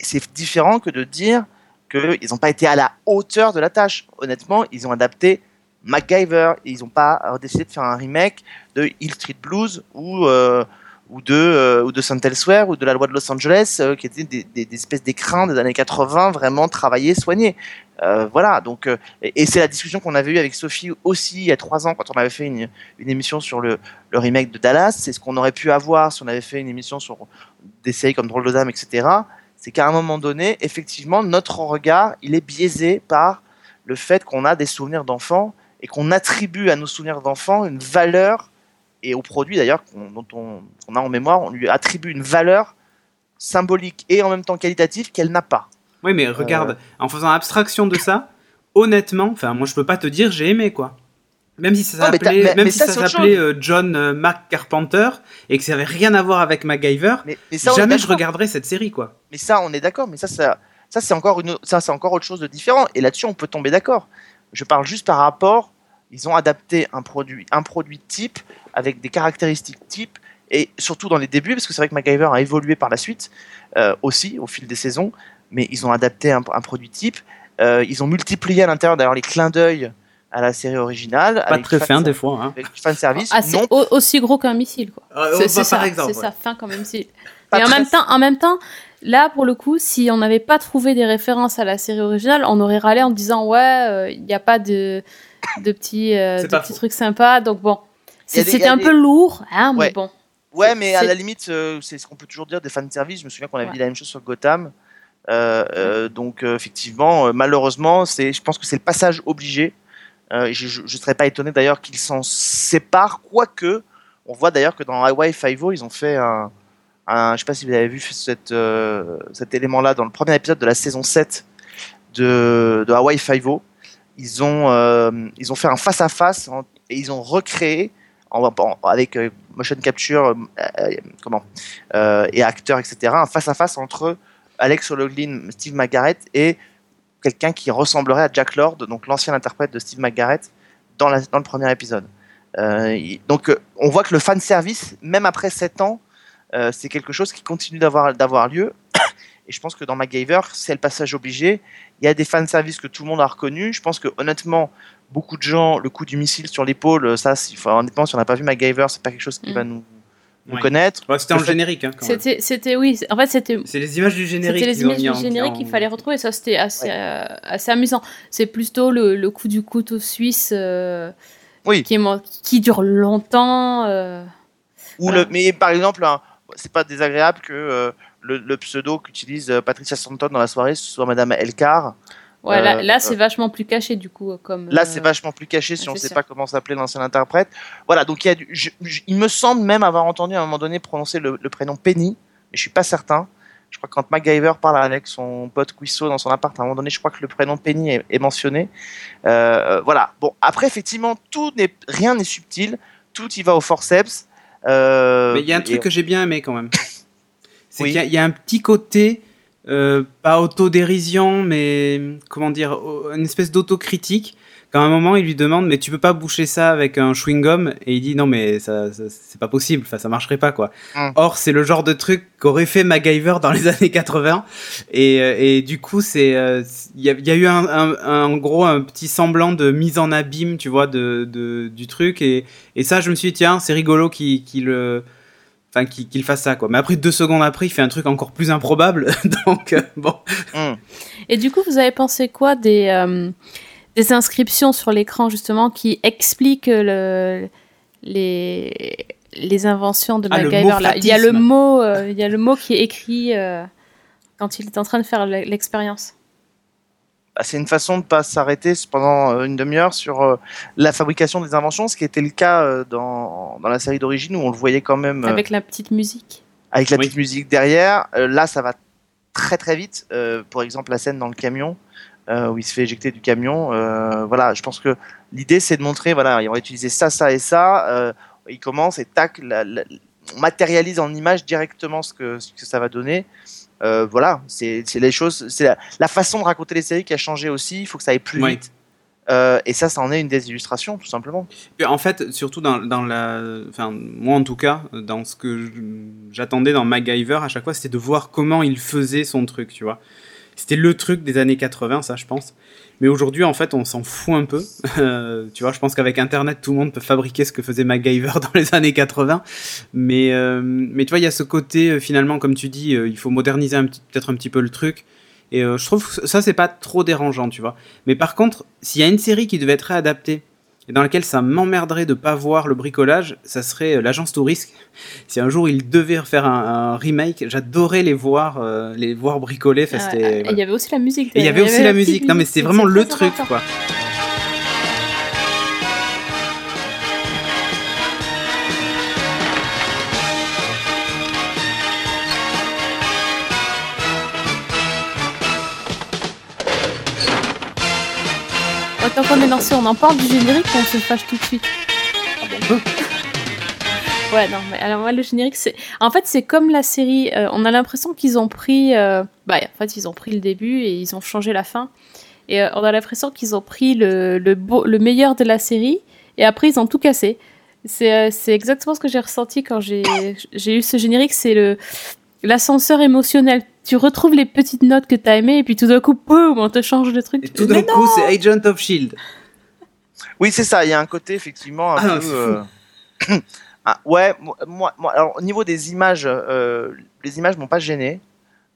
[SPEAKER 2] c'est différent que de dire qu'ils n'ont pas été à la hauteur de la tâche. Honnêtement, ils ont adapté MacGyver. Ils n'ont pas décidé de faire un remake de Hill Street Blues ou, euh, ou de, euh, ou de Saint Elsewhere ou de la loi de Los Angeles, euh, qui étaient des, des, des espèces d'écrins des années 80 vraiment travaillés, soignés. Euh, voilà, donc, euh, et, c'est la discussion qu'on avait eue avec Sophie aussi il y a trois ans quand on avait fait une, une émission sur le, le remake de Dallas. C'est ce qu'on aurait pu avoir si on avait fait une émission sur des séries comme Drôle de Dame, etc. C'est qu'à un moment donné, effectivement, notre regard, il est biaisé par le fait qu'on a des souvenirs d'enfants et qu'on attribue à nos souvenirs d'enfants une valeur, et au produit d'ailleurs dont on, a en mémoire, on lui attribue une valeur symbolique et en même temps qualitative qu'elle n'a pas.
[SPEAKER 3] Oui, mais regarde, en faisant abstraction de ça, honnêtement, enfin, moi je peux pas te dire j'ai aimé quoi. Même si ça
[SPEAKER 2] mais
[SPEAKER 3] s'appelait,
[SPEAKER 2] mais-
[SPEAKER 3] même
[SPEAKER 2] mais
[SPEAKER 3] si
[SPEAKER 2] ça,
[SPEAKER 3] s'appelait euh, John euh, McCarpenter et que ça avait rien à voir avec MacGyver,
[SPEAKER 2] Mais, ça,
[SPEAKER 3] jamais je regarderais cette série quoi.
[SPEAKER 2] Mais ça, on est d'accord. Mais ça, ça, ça c'est encore une, ça, c'est encore autre chose de différent. Et là-dessus, on peut tomber d'accord. Je parle juste par rapport. Ils ont adapté un produit, un produit type avec des caractéristiques type et surtout dans les débuts, parce que c'est vrai que MacGyver a évolué par la suite euh, aussi au fil des saisons. Mais ils ont adapté un, un produit type. Euh, ils ont multiplié à l'intérieur d'ailleurs les clins d'œil à la série originale.
[SPEAKER 3] Pas
[SPEAKER 2] avec
[SPEAKER 3] très fin des fois. Hein.
[SPEAKER 2] Avec du fan service.
[SPEAKER 1] Ah, c'est
[SPEAKER 2] non,
[SPEAKER 1] au- aussi gros qu'un missile, quoi.
[SPEAKER 3] Euh,
[SPEAKER 1] C'est
[SPEAKER 3] bah,
[SPEAKER 1] ça,
[SPEAKER 3] par exemple.
[SPEAKER 1] c'est
[SPEAKER 3] ouais.
[SPEAKER 1] ça, fin comme un missile. Mais en même temps, en même temps, là pour le coup, si on n'avait pas trouvé des références à la série originale, on aurait râlé en disant ouais, il n'y a pas de de petits euh, de
[SPEAKER 3] pas
[SPEAKER 1] petits trucs sympas. Donc bon, C'était un
[SPEAKER 2] des-
[SPEAKER 1] peu lourd, hein, mais
[SPEAKER 2] Ouais.
[SPEAKER 1] bon.
[SPEAKER 2] Ouais, mais à la limite, euh, c'est ce qu'on peut toujours dire des fan service. Je me souviens qu'on avait
[SPEAKER 1] Ouais.
[SPEAKER 2] dit la même chose sur Gotham. Euh, euh, donc effectivement, malheureusement, c'est, je pense que c'est le passage obligé. Je ne serais pas étonné d'ailleurs qu'ils s'en séparent, quoique on voit d'ailleurs que dans Hawaii Five-O, ils ont fait un, un, je sais pas si vous avez vu cette, cet élément-là dans le premier épisode de la saison 7 de, de Hawaii Five-O. Ils ont, ils ont fait un face-à-face en- et ils ont recréé avec euh, motion capture euh, euh, comment et acteurs etc un face à face entre Alex O'Loughlin, Steve McGarrett et quelqu'un qui ressemblerait à Jack Lord donc l'ancien interprète de Steve McGarrett dans, le premier épisode. Donc on voit que le fan service même après 7 ans c'est quelque chose qui continue d'avoir lieu et je pense que dans MacGyver c'est le passage obligé il y a des fan services que tout le monde a reconnu je pense que honnêtement beaucoup de gens, le coup du missile sur l'épaule, ça, c'est- enfin, honnêtement, si on n'a pas vu MacGyver, c'est pas quelque chose qui
[SPEAKER 1] Mm.
[SPEAKER 2] va nous, nous
[SPEAKER 3] Ouais.
[SPEAKER 2] connaître.
[SPEAKER 3] Ouais, c'était en
[SPEAKER 2] fait-
[SPEAKER 3] générique. Hein.
[SPEAKER 1] C'était, oui. c'est- En fait, c'était,
[SPEAKER 3] C'est les images du générique.
[SPEAKER 1] c'était les images du
[SPEAKER 3] en-
[SPEAKER 1] générique
[SPEAKER 3] en-
[SPEAKER 1] qu'il fallait retrouver. Ça, c'était assez, euh, assez amusant. C'est plutôt le, le coup du couteau suisse euh,
[SPEAKER 2] Oui.
[SPEAKER 1] qui, est mo- qui dure longtemps. euh,
[SPEAKER 2] Ou
[SPEAKER 1] Voilà.
[SPEAKER 2] le, mais par exemple, un- c'est pas désagréable que euh, le, le pseudo qu'utilise euh, Patricia Stanton dans la soirée ce soit Madame Elcar.
[SPEAKER 1] Ouais, là,
[SPEAKER 2] Euh,
[SPEAKER 1] là, c'est vachement plus caché du coup. Comme,
[SPEAKER 2] Là,
[SPEAKER 1] euh,
[SPEAKER 2] c'est vachement plus caché si on ne sait
[SPEAKER 1] sûr.
[SPEAKER 2] pas comment s'appelait l'ancien interprète. Voilà, donc il, y a du- je- je- il me semble même avoir entendu à un moment donné prononcer le, le prénom Penny, mais je suis pas certain. Je crois que quand MacGyver parle avec son pote Quissot dans son appart, à un moment donné, je crois que le prénom Penny est, est mentionné. Euh, euh, voilà. Bon, après, effectivement, tout n'est, rien n'est subtil, tout y va au forceps. Euh,
[SPEAKER 3] Mais il y a un
[SPEAKER 2] et-
[SPEAKER 3] truc que j'ai bien aimé quand même. C'est
[SPEAKER 2] Oui.
[SPEAKER 3] qu'il y a- il y, a un petit côté, euh, pas autodérision, mais comment dire, une espèce d'autocritique. Quand à un moment, il lui demande, mais tu peux pas boucher ça avec un chewing-gum? Et il dit, non, mais ça, ça- c'est pas possible, enfin, ça marcherait pas, quoi.
[SPEAKER 2] Mm.
[SPEAKER 3] Or, c'est le genre de truc qu'aurait fait MacGyver dans les années 80. Et, euh, et du coup, c'est, euh, il y, a, il y a eu un, un- un- en gros un petit semblant de mise en abîme, tu vois, de, de- du truc. Et, et ça, je me suis dit, tiens, c'est rigolo qu'il qu'il le, enfin, qu'il fasse ça, quoi. Mais après, deux secondes après, il fait un truc encore plus improbable. Donc, euh, bon.
[SPEAKER 2] Hmm.
[SPEAKER 1] Et du coup, vous avez pensé quoi des, euh, des inscriptions sur l'écran justement qui expliquent le, les, les inventions de
[SPEAKER 3] Ah, le
[SPEAKER 1] MacGyver là? Il y a le mot, euh, il y a le mot qui est écrit euh, quand il est en train de faire l'e- l'expérience.
[SPEAKER 2] Bah, c'est une façon de pas s'arrêter pendant euh, une demi-heure sur euh, la fabrication des inventions, ce qui était le cas euh, dans, dans la série d'origine où on le voyait quand même euh,
[SPEAKER 1] Avec la petite musique.
[SPEAKER 2] avec la
[SPEAKER 3] Oui.
[SPEAKER 2] petite musique derrière. Euh, là, ça va très très vite. Euh, pour exemple, la scène dans le camion euh, où il se fait éjecter du camion. Euh, voilà, je pense que l'idée c'est de montrer, voilà, on va utiliser ça, ça et ça. Euh, il commence et tac, la- la- on matérialise en image directement ce que, ce que ça va donner. Euh, voilà, c'est les choses, c'est la, la façon de raconter les séries qui a changé aussi. Il faut que ça aille plus
[SPEAKER 3] Ouais.
[SPEAKER 2] vite. Euh, et ça, ça en est une des illustrations, tout simplement.
[SPEAKER 3] En fait, surtout dans, dans la. Enfin, moi en tout cas, dans ce que j'attendais dans MacGyver, à chaque fois, c'était de voir comment il faisait son truc, tu vois. C'était le truc des années 80, ça, je pense. Mais aujourd'hui, en fait, on s'en fout un peu. Euh, tu vois, je pense qu'avec Internet, tout le monde peut fabriquer ce que faisait MacGyver dans les années 80. Mais, euh, mais tu vois, il y a ce côté, euh, finalement, comme tu dis, il faut moderniser peut-être un petit peu le truc. Et je trouve que ça, c'est pas trop dérangeant, tu vois. Mais par contre, s'il y a une série qui devait être réadaptée et dans laquelle ça m'emmerderait de pas voir le bricolage, ça serait euh, l'agence Tourisque. Si un jour ils devaient refaire un, un remake, j'adorais les voir, euh, les voir bricoler.
[SPEAKER 1] Ah, ah,
[SPEAKER 3] voilà.
[SPEAKER 1] il y avait aussi la musique.
[SPEAKER 3] Il y avait aussi la musique. Non, mais c'est vraiment le truc,
[SPEAKER 1] important.
[SPEAKER 3] quoi.
[SPEAKER 1] Tant qu'on est lancé, on en parle du générique ou on se fâche tout de suite
[SPEAKER 3] Ah bon, on peut.
[SPEAKER 1] Ouais, non, mais alors moi, le générique, c'est. En fait, c'est comme la série. euh, on a l'impression qu'ils ont pris. euh, Bah, en fait, ils ont pris le début et ils ont changé la fin. Et euh, on a l'impression qu'ils ont pris le, le, beau, le meilleur de la série et après, ils ont tout cassé. C'est c'est exactement ce que j'ai ressenti quand j'ai j'ai eu ce générique. C'est le l'ascenseur émotionnel. Tu retrouves les petites notes que t'as aimées et puis tout d'un coup, boum, on te change le truc.
[SPEAKER 3] Et tout
[SPEAKER 1] Mais
[SPEAKER 3] d'un coup, c'est Agent of Shield.
[SPEAKER 2] Oui, c'est ça. Il y a un côté effectivement un
[SPEAKER 3] Ah,
[SPEAKER 2] peu. euh, ah, ouais, moi, alors, au niveau des images, euh, les images m'ont pas gêné.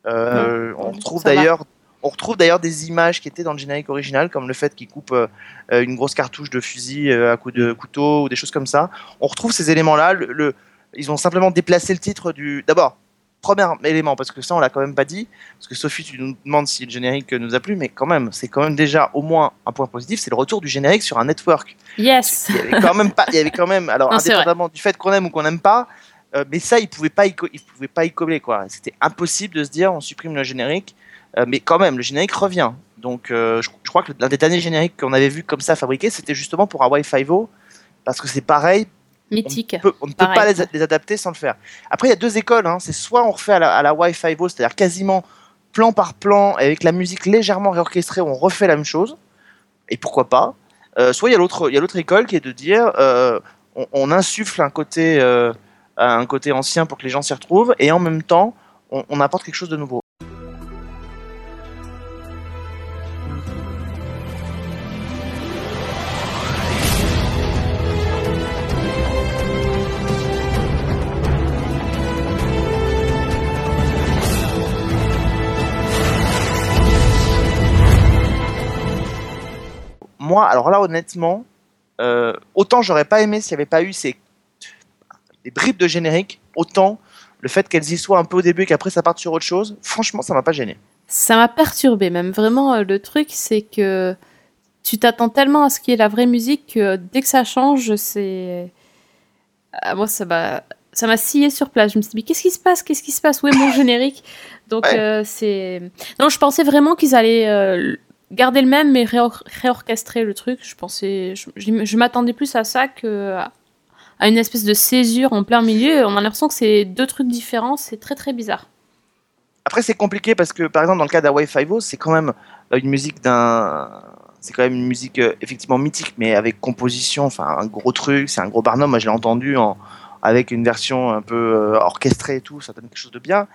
[SPEAKER 2] Euh, on retrouve d'ailleurs. On retrouve d'ailleurs des images qui étaient dans le générique original, comme le fait qu'il coupe euh, une grosse cartouche de fusil euh, à coup de couteau ou des choses comme ça. On retrouve ces éléments-là. Le, le- ils ont simplement déplacé le titre du. D'abord, premier élément, parce que ça on l'a quand même pas dit, parce que Sophie, tu nous demandes si le générique nous a plu, mais quand même, c'est quand même déjà au moins un point positif, c'est le retour du générique sur un network.
[SPEAKER 1] Yes
[SPEAKER 2] Il y avait quand même pas, il y avait quand même, alors
[SPEAKER 1] Non,
[SPEAKER 2] indépendamment du fait qu'on aime ou qu'on n'aime pas, euh, mais ça, il pouvait pas, y co- il pouvait pas y coller quoi. C'était impossible de se dire, on supprime le générique, euh, mais quand même, le générique revient. Donc, euh, je, je crois que l'un des derniers génériques qu'on avait vu comme ça fabriqué, c'était justement pour Hawaii Five-O, parce que c'est pareil,
[SPEAKER 1] Mythique.
[SPEAKER 2] on, peut- on ne peut pas les, les adapter sans le faire. Après, il y a deux écoles. hein. C'est soit on refait à la, à la Wi-Fi Vo, c'est-à-dire quasiment plan par plan, avec la musique légèrement réorchestrée, on refait la même chose. Et pourquoi pas Euh, Soit il y a l'autre, il y a l'autre école qui est de dire, euh, on, on insuffle un côté, euh, un côté ancien pour que les gens s'y retrouvent, et en même temps, on, on apporte quelque chose de nouveau. Moi, alors là, honnêtement, euh, autant j'aurais pas aimé s'il n'y avait pas eu ces des bribes de générique, autant le fait qu'elles y soient un peu au début et qu'après ça parte sur autre chose, franchement, ça m'a pas gêné.
[SPEAKER 1] Ça m'a perturbé même. Vraiment, euh, le truc, c'est que tu t'attends tellement à ce qu'il y ait la vraie musique que dès que ça change, c'est. Ah, moi, ça m'a. Ça m'a scié sur place. Je me suis dit, mais qu'est-ce qui se passe? Qu'est-ce qui se passe? Où est mon générique? Donc,
[SPEAKER 2] Ouais.
[SPEAKER 1] euh, c'est. Non, je pensais vraiment qu'ils allaient euh, garder le même, mais réor- réorchestrer le truc. Je pensais. Je, je- m'attendais plus à ça que à- à une espèce de césure en plein milieu. On a l'impression que c'est deux trucs différents. C'est très, très bizarre.
[SPEAKER 2] Après, c'est compliqué parce que, par exemple, dans le cas d'Hawaii Five-O, c'est quand même euh, une musique d'un. C'est quand même une musique euh, effectivement mythique, mais avec composition, enfin un gros truc, c'est un gros barnum. Moi, je l'ai entendu en... avec une version un peu euh, orchestrée et tout, ça donne quelque chose de bien.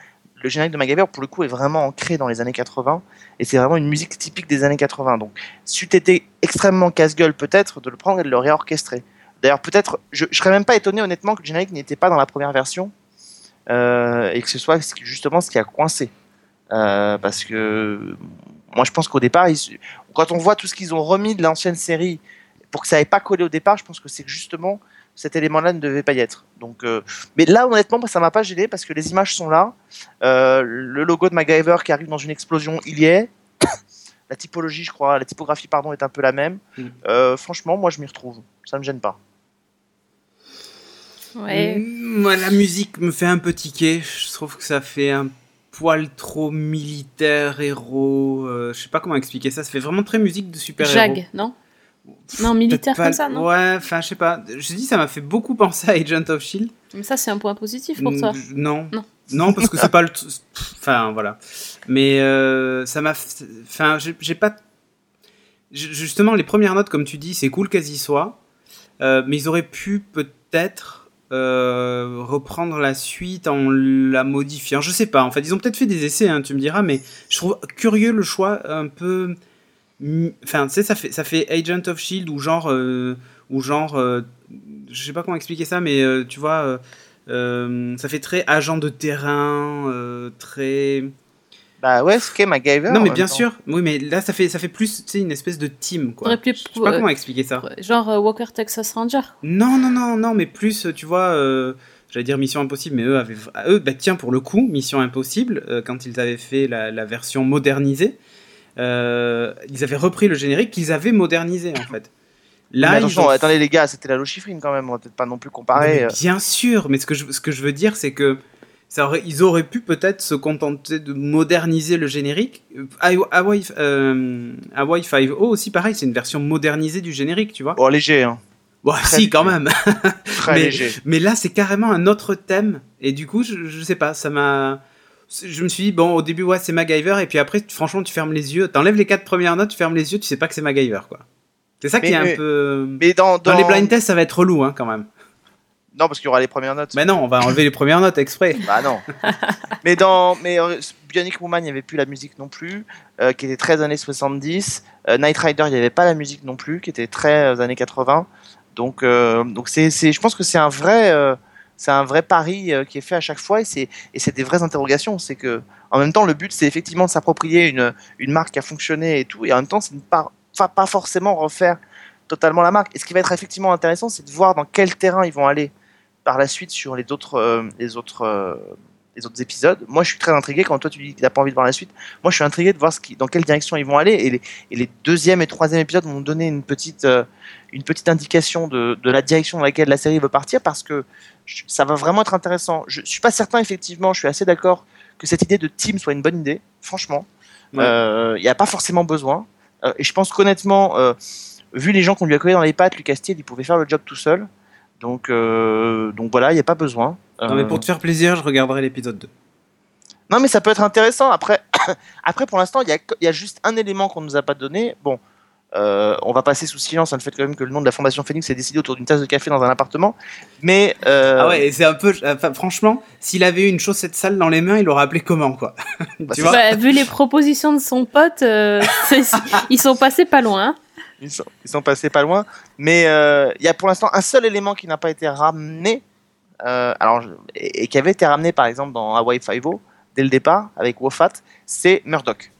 [SPEAKER 2] Le générique de MacGyver, pour le coup, est vraiment ancré dans les années 80 et c'est vraiment une musique typique des années 80. Donc, c'eût été extrêmement casse-gueule peut-être de le prendre et de le réorchestrer. D'ailleurs, peut-être, je, je serais même pas étonné honnêtement que le générique n'était pas dans la première version euh, et que ce soit justement ce qui a coincé. Euh, parce que moi, je pense qu'au départ, quand on voit tout ce qu'ils ont remis de l'ancienne série pour que ça n'ait pas collé au départ, je pense que c'est justement cet élément-là ne devait pas y être. Donc, euh, mais là, honnêtement, ça m'a pas gêné parce que les images sont là. Euh, le logo de MacGyver qui arrive dans une explosion, il y est. La typologie, je crois, la typographie, pardon, est un peu la même.
[SPEAKER 3] Mhm.
[SPEAKER 2] Euh, franchement, moi, je m'y retrouve. Ça me gêne pas.
[SPEAKER 1] Ouais.
[SPEAKER 3] Mm, Moi, la musique me fait un peu tiquer. Je trouve que ça fait un poil trop militaire, héros. euh, je sais pas comment expliquer ça. Ça fait vraiment très musique de super-héros.
[SPEAKER 1] Jag, non? Non, militaire
[SPEAKER 3] pas-
[SPEAKER 1] comme ça, non
[SPEAKER 3] Ouais, enfin, je sais pas. Je dis, ça m'a fait beaucoup penser à Agent of Shield.
[SPEAKER 1] Mais ça, c'est un point positif pour toi.
[SPEAKER 3] Non.
[SPEAKER 1] Non.
[SPEAKER 3] Non, parce que c'est pas le. Enfin, voilà. Mais euh, ça m'a. Enfin, j'ai pas. Ju- Justement, les premières notes, comme tu dis, c'est cool qu'elles y soient. Euh, mais ils auraient pu peut-être euh, reprendre la suite en la modifiant. Je sais pas. En fait, ils ont peut-être fait des essais, hein, tu me diras, mais je trouve curieux le choix un peu. Enfin, tu sais, ça fait, ça fait Agent of Shield ou genre. euh, ou genre. euh, je sais pas comment expliquer ça, mais euh, tu vois. euh, euh, ça fait très agent de terrain, euh, très.
[SPEAKER 2] Bah ouais, ce qu'est MacGyver.
[SPEAKER 3] non, mais bien
[SPEAKER 2] temps.
[SPEAKER 3] sûr. Oui, mais là, ça fait, ça fait plus, tu sais, une espèce de team, quoi. Je sais pas
[SPEAKER 1] euh,
[SPEAKER 3] comment expliquer ça.
[SPEAKER 1] Genre euh, Walker Texas Ranger.
[SPEAKER 3] Non, non, non, non, mais plus, tu vois, euh, j'allais dire Mission Impossible, mais eux avaient. Eux, bah tiens, pour le coup, Mission Impossible, euh, quand ils avaient fait la, la version modernisée, euh, ils avaient repris le générique qu'ils avaient modernisé, en fait. Là,
[SPEAKER 2] Mais
[SPEAKER 3] ils
[SPEAKER 2] attention,
[SPEAKER 3] ont
[SPEAKER 2] attendez les gars, c'était la lochiffrine quand même, on va peut-être pas non plus comparer.
[SPEAKER 3] mais
[SPEAKER 2] euh.
[SPEAKER 3] bien sûr, mais ce que je, ce que je veux dire, c'est que Ça aurait- ils auraient pu peut-être se contenter de moderniser le générique. Euh, Hawaii, euh, Hawaii 5.0 aussi, pareil, c'est une version modernisée du générique, tu vois.
[SPEAKER 2] Oh, léger, hein.
[SPEAKER 3] Bon, si, quand même.
[SPEAKER 2] Très
[SPEAKER 3] Mais-
[SPEAKER 2] léger.
[SPEAKER 3] Mais là, c'est carrément un autre thème. Et du coup, je, je sais pas, ça m'a. Je me suis dit, bon, au début, ouais, c'est MacGyver. Et puis après, franchement, tu fermes les yeux. T'enlèves les quatre premières notes, tu fermes les yeux, tu sais pas que c'est MacGyver, quoi. C'est ça qui
[SPEAKER 2] Mais-
[SPEAKER 3] est un peu.
[SPEAKER 2] Mais dans,
[SPEAKER 3] Dans
[SPEAKER 2] dans-
[SPEAKER 3] les blind tests, ça va être relou, hein, quand même.
[SPEAKER 2] Non, parce qu'il y aura les premières notes.
[SPEAKER 3] Mais non, on va enlever les premières notes exprès.
[SPEAKER 2] Bah non. mais dans mais euh, Bionic Woman, il n'y avait plus la musique non plus, euh, qui était très années 70. Euh, Knight Rider, il n'y avait pas la musique non plus, qui était très euh, années 80. Donc euh, donc c'est c'est je pense que c'est un vrai c'est un vrai pari euh, qui est fait à chaque fois et c'est des vraies interrogations. C'est que en même temps le but c'est effectivement de s'approprier une marque qui a fonctionné et tout et en même temps c'est pas pas forcément refaire totalement la marque. Et ce qui va être effectivement intéressant, c'est de voir dans quel terrain ils vont aller par la suite sur les autres, euh, euh, les autres épisodes. Moi, je suis très intrigué quand toi tu dis que t'as pas envie de voir la suite. Moi, je suis intrigué de voir ce qui, dans quelle direction ils vont aller. Et les, et les deuxième et troisième épisodes vont donner une petite, euh, une petite indication de, de la direction dans laquelle la série veut partir parce que je- ça va vraiment être intéressant. Je suis pas certain, effectivement, je suis assez d'accord que cette idée de team soit une bonne idée. Franchement, il
[SPEAKER 3] Ouais.
[SPEAKER 2] n'y a pas forcément besoin. Euh, et je pense qu'honnêtement, euh, vu les gens qu'on lui a collé dans les pattes, Lucas Steele, il pouvait faire le job tout seul. Donc, euh, donc voilà, il n'y a pas besoin.
[SPEAKER 3] Non, mais pour te faire plaisir, je regarderai l'épisode 2.
[SPEAKER 2] non, mais ça peut être intéressant. Après, Après pour l'instant, il y a, il y a juste un élément qu'on ne nous a pas donné. Bon, euh, on va passer sous silence hein, le fait quand même que le nom de la Fondation Phoenix est décidé autour d'une tasse de café dans un appartement. Mais euh,
[SPEAKER 3] Ah ouais, et c'est un peu. enfin, franchement, s'il avait eu une chaussette sale dans les mains, il aurait appelé comment, quoi
[SPEAKER 2] Bah,
[SPEAKER 3] Tu vois
[SPEAKER 1] Bah, vu les propositions de son pote, euh, ils sont passés pas loin.
[SPEAKER 2] Ils, sont, ils sont passés pas loin. Mais euh, il y a pour l'instant un seul élément qui n'a pas été ramené. euh, alors, et, et qui avait été ramené par exemple dans Hawaii Five-O dès le départ avec Wofat, c'est Murdoch.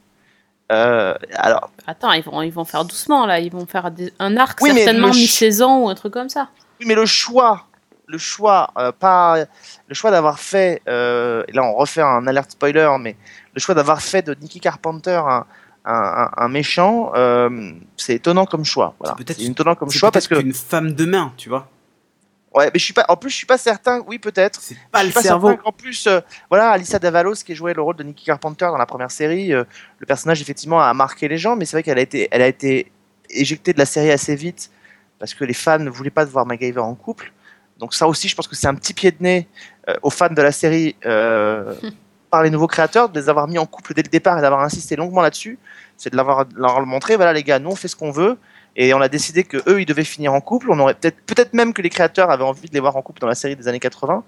[SPEAKER 2] Euh, alors,
[SPEAKER 1] Attends, ils vont, ils vont faire doucement là. Ils vont faire des- un arc
[SPEAKER 2] Oui,
[SPEAKER 1] certainement mi-saison ou un truc comme ça.
[SPEAKER 2] Oui, mais le choix, le choix, euh, pas le choix d'avoir fait, euh, et là on refait un alerte spoiler, mais le choix d'avoir fait de Nicky Carpenter un, un, méchant, euh, c'est étonnant comme choix. Voilà.
[SPEAKER 3] C'est peut-être-
[SPEAKER 2] C'est étonnant comme
[SPEAKER 3] C'est
[SPEAKER 2] choix parce que,
[SPEAKER 3] une femme de main, tu vois.
[SPEAKER 2] ouais, mais je suis pas, en plus je suis pas certain, oui peut-être.
[SPEAKER 3] C'est pas
[SPEAKER 2] Je
[SPEAKER 3] le
[SPEAKER 2] pas
[SPEAKER 3] cerveau.
[SPEAKER 2] certain qu'en plus, euh, voilà, Alissa Davalos qui jouait le rôle de Nicky Carpenter dans la première série, euh, le personnage effectivement a marqué les gens, mais c'est vrai qu'elle a été, elle a été éjectée de la série assez vite parce que les fans ne voulaient pas de voir MacGyver en couple. Donc ça aussi, je pense que c'est un petit pied de nez euh, aux fans de la série euh, par les nouveaux créateurs, de les avoir mis en couple dès le départ et d'avoir insisté longuement là-dessus. C'est de l'avoir, leur montrer, voilà les gars, nous on fait ce qu'on veut. Et on a décidé que eux, ils devaient finir en couple. On aurait peut-être, peut-être même que les créateurs avaient envie de les voir en couple dans la série des années 80.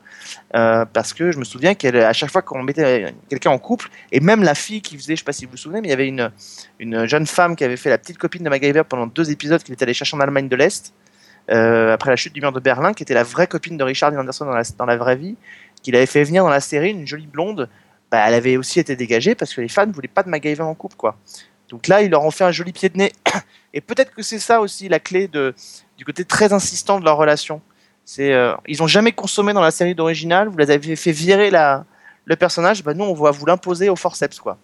[SPEAKER 2] Euh, parce que je me souviens qu'à chaque fois qu'on mettait quelqu'un en couple, et même la fille qui faisait, je sais pas si vous vous souvenez, mais il y avait une, une jeune femme qui avait fait la petite copine de MacGyver pendant deux épisodes qu'il est allé chercher en Allemagne de l'Est, euh, après la chute du mur de Berlin, qui était la vraie copine de Richard Anderson dans la, dans la vraie vie, qu'il avait fait venir dans la série, une jolie blonde. Bah, elle avait aussi été dégagée parce que les fans ne voulaient pas de MacGyver en couple, quoi. Donc là, ils leur ont fait un joli pied de nez. Et peut-être que c'est ça aussi la clé de, du côté très insistant de leur relation. C'est, euh, ils ont jamais consommé dans la série d'original. Vous les avez fait virer la, le personnage. Bah nous, on va vous l'imposer au forceps, quoi.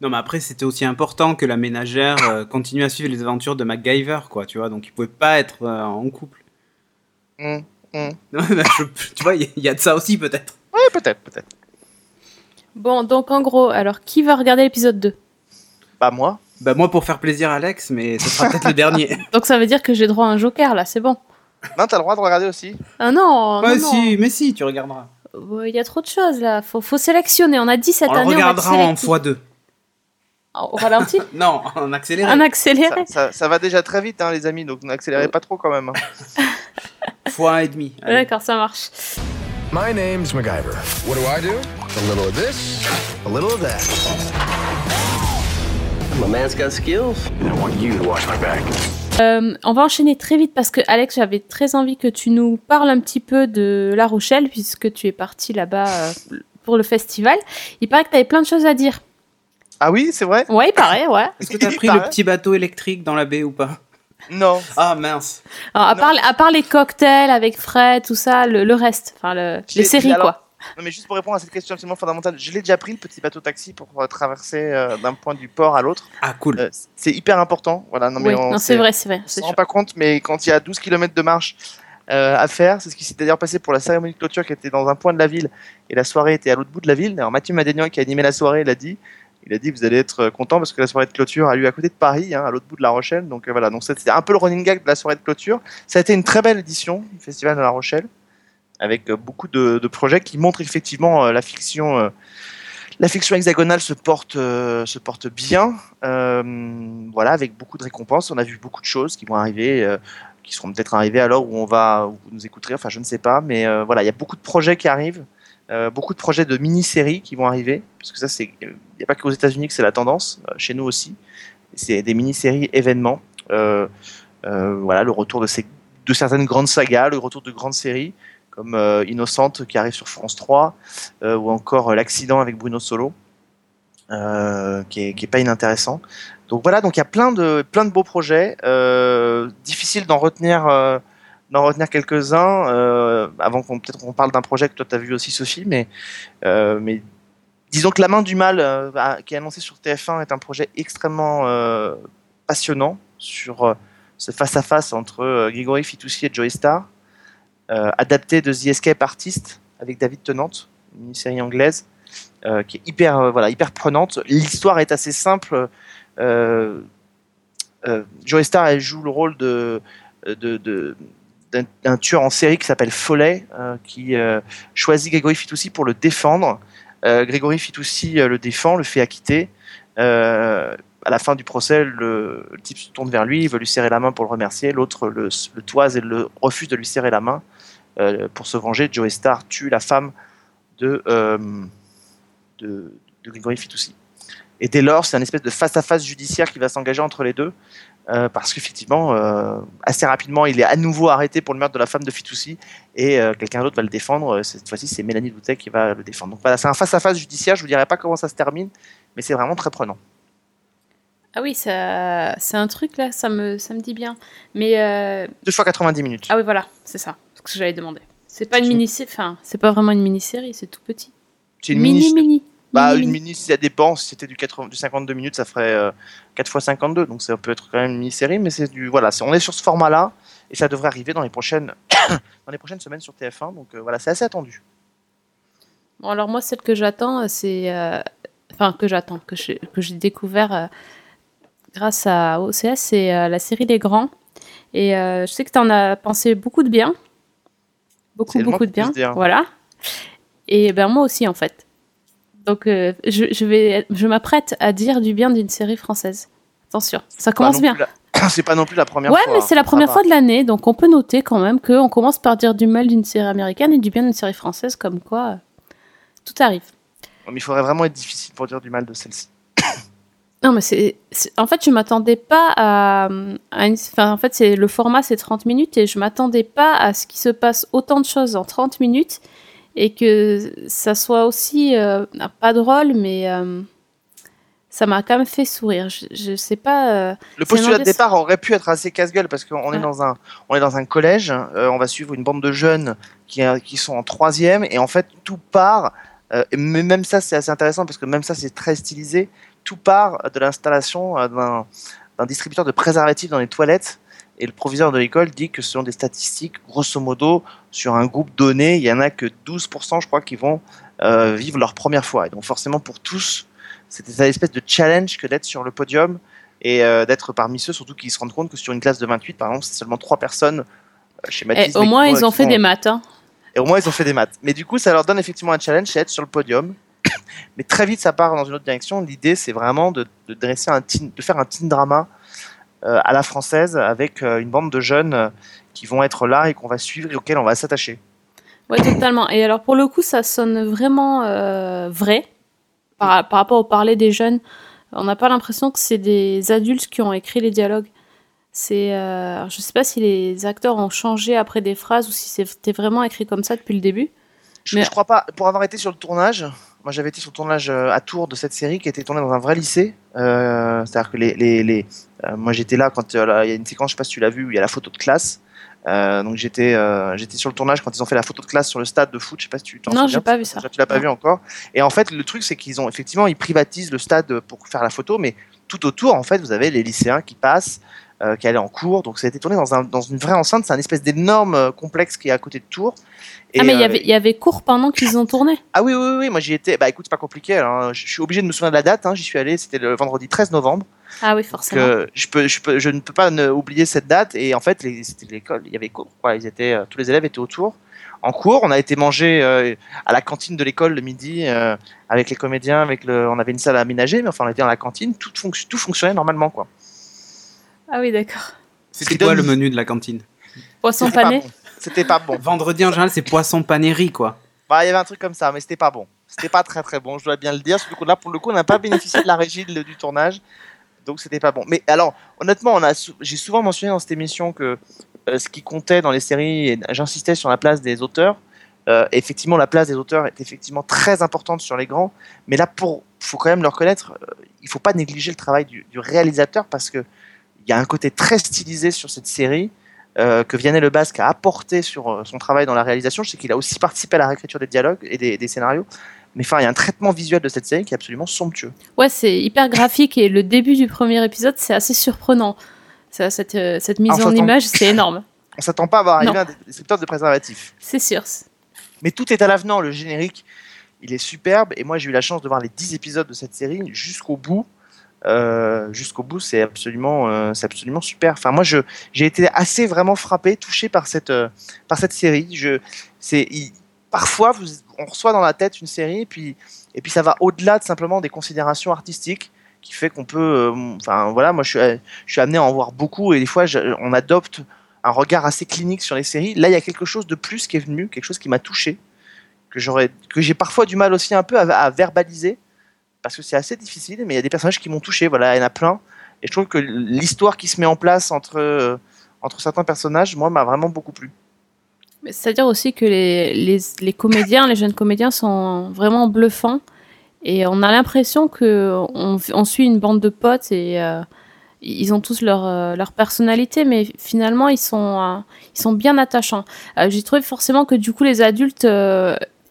[SPEAKER 3] Non, mais après, c'était aussi important que la ménagère euh, continue à suivre les aventures de MacGyver, quoi, tu vois. Donc, il pouvait pas être euh, en couple.
[SPEAKER 2] Hum, hum.
[SPEAKER 3] Non, je- tu vois, il y, il y a de ça aussi, peut-être.
[SPEAKER 2] Ouais, peut-être, peut-être.
[SPEAKER 1] Bon, donc en gros, alors qui va regarder l'épisode 2
[SPEAKER 2] Bah moi.
[SPEAKER 3] Bah, moi, pour faire plaisir à Alex, mais ce sera peut-être le dernier.
[SPEAKER 1] Donc ça veut dire que j'ai droit à un joker là, c'est bon.
[SPEAKER 2] Non, t'as le droit de regarder aussi.
[SPEAKER 1] Ah non, non.
[SPEAKER 3] si, mais si, tu regarderas.
[SPEAKER 1] Il y a trop de choses là, faut, faut sélectionner. On a dit cette
[SPEAKER 3] on le
[SPEAKER 1] année
[SPEAKER 3] regardera
[SPEAKER 1] on va
[SPEAKER 3] en
[SPEAKER 1] être sélectif.
[SPEAKER 3] x2.
[SPEAKER 1] Au ralenti
[SPEAKER 3] Non, en accéléré.
[SPEAKER 1] Un
[SPEAKER 2] Ça,
[SPEAKER 1] accéléré
[SPEAKER 2] ça, ça va déjà très vite, hein, les amis. Donc n'accélérez pas trop quand même. hein.
[SPEAKER 3] Fois un et demi. Allez.
[SPEAKER 1] D'accord, ça marche.
[SPEAKER 4] My name's MacGyver. What do I do? A little of this, a little of that.
[SPEAKER 5] My man's got skills.
[SPEAKER 4] And I want you to watch my back.
[SPEAKER 1] Euh, on va enchaîner très vite parce que Alex, j'avais très envie que tu nous parles un petit peu de La Rochelle puisque tu es parti là-bas euh, pour le festival. Il paraît que tu avais plein de choses à dire.
[SPEAKER 2] Ah oui, c'est vrai?
[SPEAKER 1] Ouais, il paraît, ouais.
[SPEAKER 3] Est-ce que t'as
[SPEAKER 2] Il
[SPEAKER 3] pris le petit bateau électrique dans la baie ou pas?
[SPEAKER 2] Non.
[SPEAKER 3] Ah, mince.
[SPEAKER 1] Alors, à,
[SPEAKER 2] Non.
[SPEAKER 1] part, à part les cocktails avec Fred, tout ça, le, le reste, enfin le- les séries
[SPEAKER 2] alors-
[SPEAKER 1] quoi.
[SPEAKER 2] Non, mais juste pour répondre à cette question absolument fondamentale, je l'ai déjà pris le petit bateau taxi pour euh, traverser euh, d'un point du port à l'autre.
[SPEAKER 3] Ah, cool.
[SPEAKER 2] Euh, c'est hyper important. Voilà, non, mais
[SPEAKER 1] oui,
[SPEAKER 2] on
[SPEAKER 1] c'est vrai, c'est vrai.
[SPEAKER 2] On
[SPEAKER 1] c'est
[SPEAKER 2] se rend pas compte, mais quand il y a 12 km de marche euh, à faire. C'est ce qui s'est d'ailleurs passé pour la cérémonie de clôture qui était dans un point de la ville et la soirée était à l'autre bout de la ville. Alors Mathieu Madénian qui a animé la soirée l'a dit. Il a dit vous allez être content parce que la soirée de clôture a lieu à côté de Paris, hein, à l'autre bout de La Rochelle. Donc euh, voilà, donc c'était un peu le running gag de la soirée de clôture. Ça a été une très belle édition du festival de La Rochelle avec euh, beaucoup de, projets qui montrent effectivement euh, la fiction. euh, la fiction hexagonale se porte, euh, se porte bien, euh, voilà, avec beaucoup de récompenses. On a vu beaucoup de choses qui vont arriver, euh, qui seront peut-être arrivées à l'heure où on va, vous nous écouterez. Enfin, je ne sais pas, mais euh, voilà, il y a beaucoup de projets qui arrivent, euh, beaucoup de projets de mini-séries qui vont arriver, parce que ça, c'est, il n'y a pas qu'aux États-Unis que c'est la tendance, euh, chez nous aussi. C'est des mini-séries événements. Euh, voilà, le retour de, ces, de certaines grandes sagas, le retour de grandes séries comme Innocente qui arrive sur France 3, euh, ou encore L'accident avec Bruno Solo, qui, est, qui est pas inintéressant. Donc voilà, donc il y a plein de, plein de beaux projets. Difficile d'en retenir, d'en retenir quelques-uns, euh, avant qu'on peut-être qu'on parle d'un projet que toi tu as vu aussi, Sophie, mais, euh, mais disons que La main du mal, euh, à- qui est annoncé sur TF1, est un projet extrêmement passionnant sur ce face-à-face entre euh, Grégory Fitoussi et Joey Star, adapté de The Escape Artist avec David Tennant, une série anglaise qui est hyper, voilà, hyper prenante. L'histoire est assez simple. Joey Star elle joue le rôle de- d'un, tueur en série qui s'appelle Follet, euh, qui euh, choisit Grégory Fitoussi pour le défendre. Euh, Grégory Fitoussi le défend, le fait acquitter. À la fin du procès, le, type se tourne vers lui, il veut lui serrer la main pour le remercier. L'autre le, toise et le, refuse de lui serrer la main. Pour se venger, Joey Star tue la femme de, euh, Fitoussi. Et dès lors, c'est un espèce de face-à-face judiciaire qui va s'engager entre les deux, euh, parce qu'effectivement, euh, assez rapidement, il est à nouveau arrêté pour le meurtre de la femme de Fitoussi, et euh, quelqu'un d'autre va le défendre. Cette fois-ci, c'est Mélanie Doutet qui va le défendre. Donc voilà, c'est un face-à-face judiciaire. Je vous dirai pas comment ça se termine, mais c'est vraiment très prenant.
[SPEAKER 1] Ah oui, c'est un truc là, ça me, ça me dit bien. Mais
[SPEAKER 2] Deux fois 90 minutes.
[SPEAKER 1] ah oui, voilà, c'est ça, ce que j'allais demander. C'est pas une mini, enfin, c'est pas vraiment une mini-série, c'est tout petit.
[SPEAKER 2] C'est une
[SPEAKER 1] mini,
[SPEAKER 2] mini.
[SPEAKER 1] mini.
[SPEAKER 2] Bah, une
[SPEAKER 1] mini.
[SPEAKER 2] si ça dépend. Si c'était du, 80 du 52 minutes, ça ferait euh, 4 fois 52. Donc ça peut être quand même une mini-série, mais c'est du voilà, on est sur ce format-là et ça devrait arriver dans les prochaines dans les prochaines semaines sur TF1. Donc euh, voilà, c'est assez attendu.
[SPEAKER 1] Bon, alors moi, celle que j'attends, c'est, euh, enfin que j'attends, que j'ai, que découvert euh, grâce à OCS, c'est euh, la série Les Grands. Et euh, je sais que tu en as pensé beaucoup de bien, beaucoup beaucoup de bien, voilà. Et ben moi aussi en fait. Donc euh, je, je vais, je m'apprête à dire du bien d'une série française. Attention, ça commence bien.
[SPEAKER 2] la- C'est pas non plus la première
[SPEAKER 1] Ouais,
[SPEAKER 2] fois.
[SPEAKER 1] mais c'est la
[SPEAKER 2] hein.
[SPEAKER 1] première fois de l'année, donc on peut noter quand même qu'on commence par dire du mal d'une série américaine et du bien d'une série française, comme quoi euh, tout arrive.
[SPEAKER 2] Mais il faudrait vraiment être difficile pour dire du mal de celle-ci.
[SPEAKER 1] Non, mais c'est. c'est- En fait, je m'attendais pas à. à une... enfin, en fait, c'est le format, c'est 30 minutes et je m'attendais pas à ce qu'il se passe autant de choses en 30 minutes et que ça soit aussi. euh, pas drôle, mais. euh, ça m'a quand même fait sourire. Je, je sais pas. euh,
[SPEAKER 2] Le postulat de départ aurait pu être assez casse-gueule parce qu'on est
[SPEAKER 1] Ouais.
[SPEAKER 2] dans un, on est dans un collège, on va suivre une bande de jeunes qui, qui sont en troisième et en fait tout part. mais même ça c'est assez intéressant parce que même ça c'est très stylisé. Tout part de l'installation d'un distributeur de préservatifs dans les toilettes et le proviseur de l'école dit que selon des statistiques, grosso modo, sur un groupe donné, il y en a que 12% je crois qui vont euh, vivre leur première fois. Et donc forcément pour tous, c'était cette espèce de challenge que d'être sur le podium et euh, d'être parmi ceux, surtout qui se rendent compte que sur une classe de 28, par exemple, c'est seulement trois personnes euh, chez
[SPEAKER 1] eh,
[SPEAKER 2] Mathis.
[SPEAKER 1] au
[SPEAKER 2] mais
[SPEAKER 1] moins, ils ont fait des maths. hein.
[SPEAKER 2] Et au moins, ils ont fait des maths. Mais du coup, ça leur donne effectivement un challenge, c'est être sur le podium. Mais très vite, ça part dans une autre direction. L'idée, c'est vraiment de, de dresser un teen- de faire un teen drama euh, à la française avec euh, une bande de jeunes euh, qui vont être là et qu'on va suivre et auxquels on va s'attacher.
[SPEAKER 1] Ouais, totalement. Et alors, pour le coup, ça sonne vraiment euh, vrai par, par rapport au parler des jeunes. On n'a pas l'impression que c'est des adultes qui ont écrit les dialogues. C'est, euh, je sais pas si les acteurs ont changé après des phrases ou si c'était vraiment écrit comme ça depuis le début.
[SPEAKER 2] Je,
[SPEAKER 1] Mais-
[SPEAKER 2] je crois pas. Pour avoir été sur le tournage, moi j'avais été sur le tournage euh, à Tours de cette série qui était tournée dans un vrai lycée. Euh, C'est-à-dire que les, les, les- euh, moi j'étais là quand euh, il y a une séquence, je sais pas si tu l'as vu, où il y a la photo de classe. Donc j'étais j'étais sur le tournage quand ils ont fait la photo de classe sur le stade de foot. Je sais pas si tu t'en
[SPEAKER 1] Non,
[SPEAKER 2] souviens.
[SPEAKER 1] j'ai pas vu ça.
[SPEAKER 2] Tu l'as pas
[SPEAKER 1] Non.
[SPEAKER 2] vu encore. Et en fait, le truc c'est qu'ils ont effectivement ils privatisent le stade pour faire la photo, mais tout autour en fait vous avez les lycéens qui passent. Euh, qui allait en cours. Donc ça a été tourné dans, un, dans une vraie enceinte. C'est un espèce d'énorme euh, complexe qui est à côté de Tours.
[SPEAKER 1] ah, mais il y
[SPEAKER 2] euh,
[SPEAKER 1] avait, il y avait cours pendant qu'ils ont tourné.
[SPEAKER 2] Ah oui, oui, oui, moi j'y étais. Bah écoute, c'est pas compliqué. hein. Je suis obligé de me souvenir de la date. hein. J'y suis allé, c'était le vendredi 13 novembre.
[SPEAKER 1] Ah oui,
[SPEAKER 2] Donc,
[SPEAKER 1] forcément.
[SPEAKER 2] euh, je, peux, je, peux, je ne peux pas ne- oublier cette date. Et en fait, c'était l'école, il y avait cours. Quoi. Ils étaient, euh, tous les élèves étaient autour. En cours, on a été manger euh, à la cantine de l'école le midi euh, avec les comédiens. Avec le, on avait une salle aménagée, mais enfin, on était dans la cantine. Tout, fonc- tout fonctionnait normalement. Quoi.
[SPEAKER 1] Ah oui, d'accord.
[SPEAKER 3] C'était quoi le menu de la cantine
[SPEAKER 1] Poisson pané.
[SPEAKER 2] bon. C'était pas bon.
[SPEAKER 3] Vendredi en général, c'est poisson panéri quoi.
[SPEAKER 2] Bah, il y avait un truc comme ça, mais c'était pas bon. C'était pas très très bon, je dois bien le dire. Surtout que là, pour le coup, on n'a pas bénéficié de la régie de- du tournage, donc c'était pas bon. Mais alors, honnêtement, on a, sou- j'ai souvent mentionné dans cette émission que euh, ce qui comptait dans les séries, et j'insistais sur la place des auteurs. Euh, effectivement, la place des auteurs est effectivement très importante sur les grands, mais là, pour, faut quand même le reconnaître, euh, il faut pas négliger le travail du, du réalisateur parce que y a un côté très stylisé sur cette série euh, que Vianney Le Basque a apporté sur euh, son travail dans la réalisation. Je sais qu'il a aussi participé à la réécriture des dialogues et des, des scénarios. Mais enfin, il y a un traitement visuel de cette série qui est absolument somptueux.
[SPEAKER 1] Ouais, c'est hyper graphique et le début du premier épisode, c'est assez surprenant. Ça, cette, euh, cette mise
[SPEAKER 2] Ah,
[SPEAKER 1] en image, c'est énorme.
[SPEAKER 2] On s'attend pas à voir arriver
[SPEAKER 1] Non.
[SPEAKER 2] un descripteur de préservatif.
[SPEAKER 1] C'est sûr.
[SPEAKER 2] Mais tout est à l'avenant. Le générique, il est superbe. Et moi, j'ai eu la chance de voir les 10 épisodes de cette série jusqu'au bout. Euh, jusqu'au bout, c'est absolument, euh, c'est absolument super. Enfin, moi, je, j'ai été assez vraiment frappé, touché par cette, euh, par cette série. Je, c'est, parfois, vous, on reçoit dans la tête une série, et puis, et puis ça va au-delà de simplement des considérations artistiques, qui fait qu'on peut, enfin, voilà, moi, je suis, je suis amené à en voir beaucoup, et des fois, on adopte un regard assez clinique sur les séries. Là, il y a quelque chose de plus qui est venu, quelque chose qui m'a touché, que j'aurais, que j'ai parfois du mal aussi un peu à verbaliser, parce que c'est assez difficile, mais il y a des personnages qui m'ont touché. Voilà, il y en a plein, et je trouve que l'histoire qui se met en place entre euh, entre certains personnages, moi, m'a vraiment beaucoup plu.
[SPEAKER 1] C'est-à-dire aussi que les, les, comédiens, les jeunes comédiens sont vraiment bluffants. Et on a l'impression que on, suit une bande de potes et euh, ils ont tous leur, euh, leur personnalité, mais finalement ils sont, ils sont bien attachants. J'ai trouvé forcément que du coup les adultes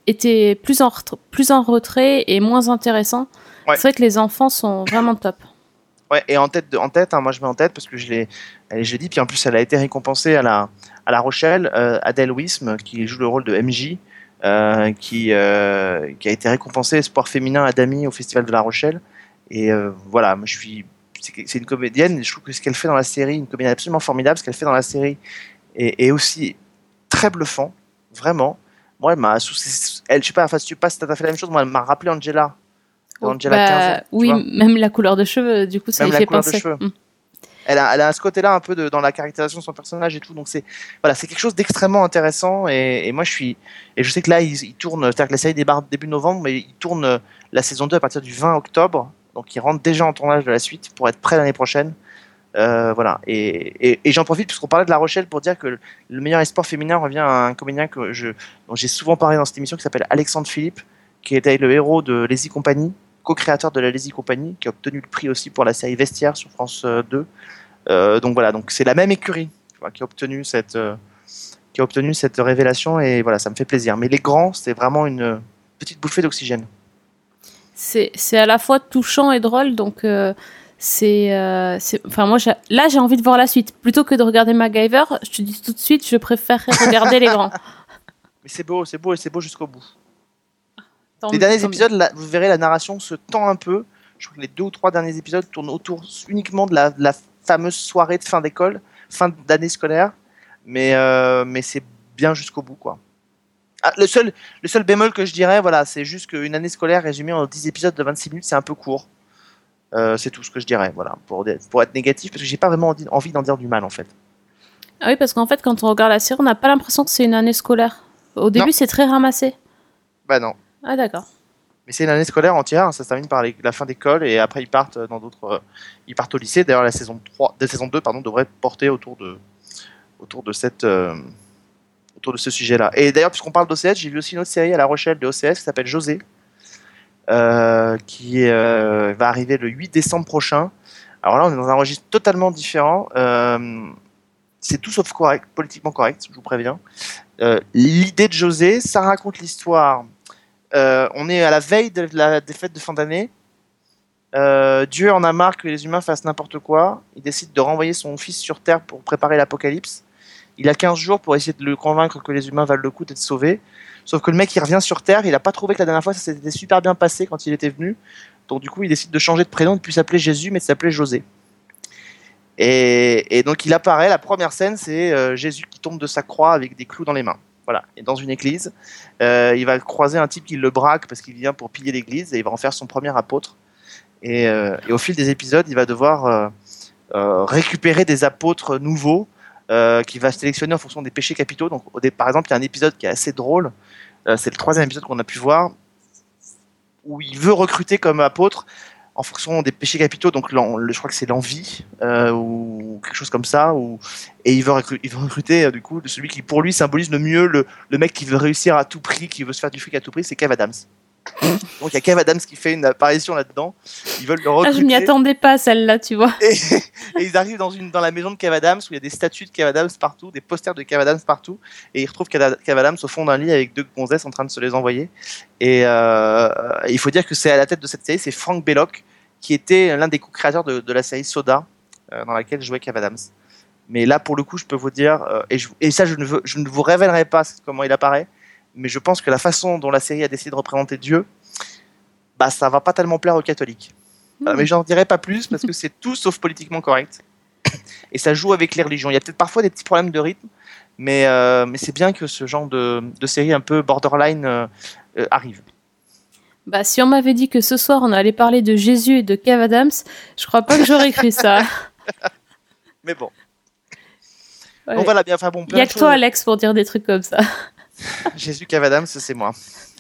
[SPEAKER 1] étaient plus en, plus en retrait et moins intéressants.
[SPEAKER 2] Ouais.
[SPEAKER 1] C'est vrai que les enfants sont vraiment top.
[SPEAKER 2] Ouais, et en tête, de- en tête, hein, moi je mets en tête parce que je l'ai, l'ai dit, puis en plus elle a été récompensée à la, à la Rochelle, euh, Adèle Wism, qui joue le rôle de MJ, euh, qui, euh, qui a été récompensée sport féminin à Dami au Festival de la Rochelle. Et voilà, moi je suis, c'est une comédienne, je trouve que ce qu'elle fait dans la série, une comédienne absolument formidable, ce qu'elle fait dans la série est, est aussi très bluffant, vraiment. Moi, elle m'a, elle, je sais pas, enfin, si tu passes, t'as fait la même chose, moi, elle m'a rappelé Angela. Angela
[SPEAKER 1] Bah,
[SPEAKER 2] 15 ans, tu
[SPEAKER 1] oui,
[SPEAKER 2] vois.
[SPEAKER 1] même la couleur de cheveux, du coup, ça
[SPEAKER 2] Même la
[SPEAKER 1] fait penser. Mm.
[SPEAKER 2] elle a, elle a ce côté-là un peu de, dans la caractérisation de son personnage et tout. Donc c'est voilà, c'est quelque chose d'extrêmement intéressant. Et, et moi je suis et je sais que là ils, ils tournent, c'est-à-dire que la série débarre début novembre, mais ils tournent la saison 2 à partir du 20 octobre. Donc ils rentrent déjà en tournage de la suite pour être prêts l'année prochaine. Euh, voilà. Et, et, et j'en profite puisqu'on parlait de La Rochelle pour dire que le, le meilleur espoir féminin revient à un comédien que je, dont j'ai souvent parlé dans cette émission qui s'appelle Alexandre Philippe, qui était le héros de Lazy Company, co-créateur de la Lazy Company, qui a obtenu le prix aussi pour la série Vestiaire sur France euh, 2. Euh, donc voilà, donc c'est la même écurie vois, qui a obtenu cette euh, qui a obtenu cette révélation et voilà, ça me fait plaisir. Mais les grands, c'est vraiment une petite bouffée d'oxygène.
[SPEAKER 1] C'est à la fois touchant et drôle, donc euh, c'est. euh, Enfin, moi, là, j'ai envie de voir la suite. Plutôt que de regarder MacGyver, je te dis tout de suite, je préfère regarder les grands.
[SPEAKER 2] Mais c'est beau, c'est beau et c'est beau jusqu'au bout. Les derniers épisodes, là, vous verrez, la narration se tend un peu. Je crois que les deux ou trois derniers épisodes tournent autour uniquement de la, de la fameuse soirée de fin d'école, fin d'année scolaire. Mais, euh, mais c'est bien jusqu'au bout, quoi. Ah, le, seul, le seul bémol que je dirais, voilà, c'est juste qu'une année scolaire résumée en 10 épisodes de 26 minutes, c'est un peu court. Euh, c'est tout ce que je dirais, voilà, pour, pour être négatif, parce que j'ai pas vraiment envie- envie d'en dire du mal, en fait.
[SPEAKER 1] Ah oui, parce qu'en fait, quand on regarde la série, on n'a pas l'impression que c'est une année scolaire. Au début, c'est très ramassé.
[SPEAKER 2] Bah non.
[SPEAKER 1] Ah, d'accord.
[SPEAKER 2] Mais c'est une année scolaire entière, hein, ça se termine par la fin d'école et après ils partent dans d'autres euh, ils partent au lycée. D'ailleurs la saison 3 de saison 2 pardon devrait porter autour de autour de cette euh, autour de ce sujet-là. Et d'ailleurs puisqu'on parle d'OCS, j'ai vu aussi une autre série à La Rochelle de OCS qui s'appelle José euh, qui euh, va arriver le 8 décembre prochain. Alors là, on est dans un registre totalement différent. Euh, c'est tout sauf correct, politiquement correct, je vous préviens. Euh, L'idée de José, ça raconte l'histoire euh, on est à la veille de la fêtes de fin d'année. Euh, Dieu en a marre que les humains fassent n'importe quoi. Il décide de renvoyer son fils sur Terre pour préparer l'apocalypse. Il a 15 jours pour essayer de le convaincre que les humains valent le coup d'être sauvés. Sauf que le mec, il revient sur Terre, il a pas trouvé que la dernière fois ça s'était super bien passé quand il était venu. Donc du coup, il décide de changer de prénom, de plus s'appeler Jésus, mais de s'appeler José. Et, et, donc il apparaît, la première scène, c'est euh, Jésus qui tombe de sa croix avec des clous dans les mains. Voilà, et dans une église, euh, il va croiser un type qui le braque parce qu'il vient pour piller l'église et il va en faire son premier apôtre. Et, euh, au fil des épisodes, il va devoir euh, récupérer des apôtres nouveaux qu'il va sélectionner en fonction des péchés capitaux. Donc, par exemple, il y a un épisode qui est assez drôle. c'est le troisième épisode qu'on a pu voir où il veut recruter comme apôtre en fonction des péchés capitaux. Donc, le- je crois que c'est l'envie euh, ou quelque chose comme ça. Ou, et il veut, recru- il veut recruter euh, du coup celui qui pour lui symbolise le mieux le, le mec qui veut réussir à tout prix, qui veut se faire du fric à tout prix, c'est Kev Adams. Donc, il y a Kev Adams qui fait une apparition là-dedans. Ils veulent le
[SPEAKER 1] Ah,
[SPEAKER 2] recruter.
[SPEAKER 1] je m'y attendais pas celle-là, tu vois.
[SPEAKER 2] Et, et ils arrivent dans, une, dans la maison de Kev Adams où il y a des statues de Kev Adams partout, des posters de Kev Adams partout. Et ils retrouvent Kev Kev Adams au fond d'un lit avec deux gonzesses en train de se les envoyer. Et euh, il faut dire que c'est à la tête de cette série, c'est Frank Belloc, qui était l'un des co-créateurs de, de la série Soda, euh, dans laquelle jouait Kev Adams. Mais là, pour le coup, je peux vous dire, euh, et, je- et ça, je ne, veux- je ne vous révélerai pas comment il apparaît, mais je pense que la façon dont la série a décidé de représenter Dieu, bah, ça va pas tellement plaire aux catholiques. Voilà, mais j'en dirai pas plus parce que c'est tout sauf politiquement correct. Et ça joue avec les religions. Il y a peut-être parfois des petits problèmes de rythme, mais, euh, mais c'est bien que ce genre de, de série un peu borderline euh, euh, arrive.
[SPEAKER 1] Bah, si on m'avait dit que ce soir on allait parler de Jésus et de Kev Adams, je crois pas que j'aurais cru ça.
[SPEAKER 2] Mais bon,
[SPEAKER 1] Ouais.
[SPEAKER 2] donc voilà, bien, enfin bon,
[SPEAKER 1] Il y a que toi. Alex, pour dire des trucs comme ça.
[SPEAKER 2] Jésus Cavadam, c'est moi.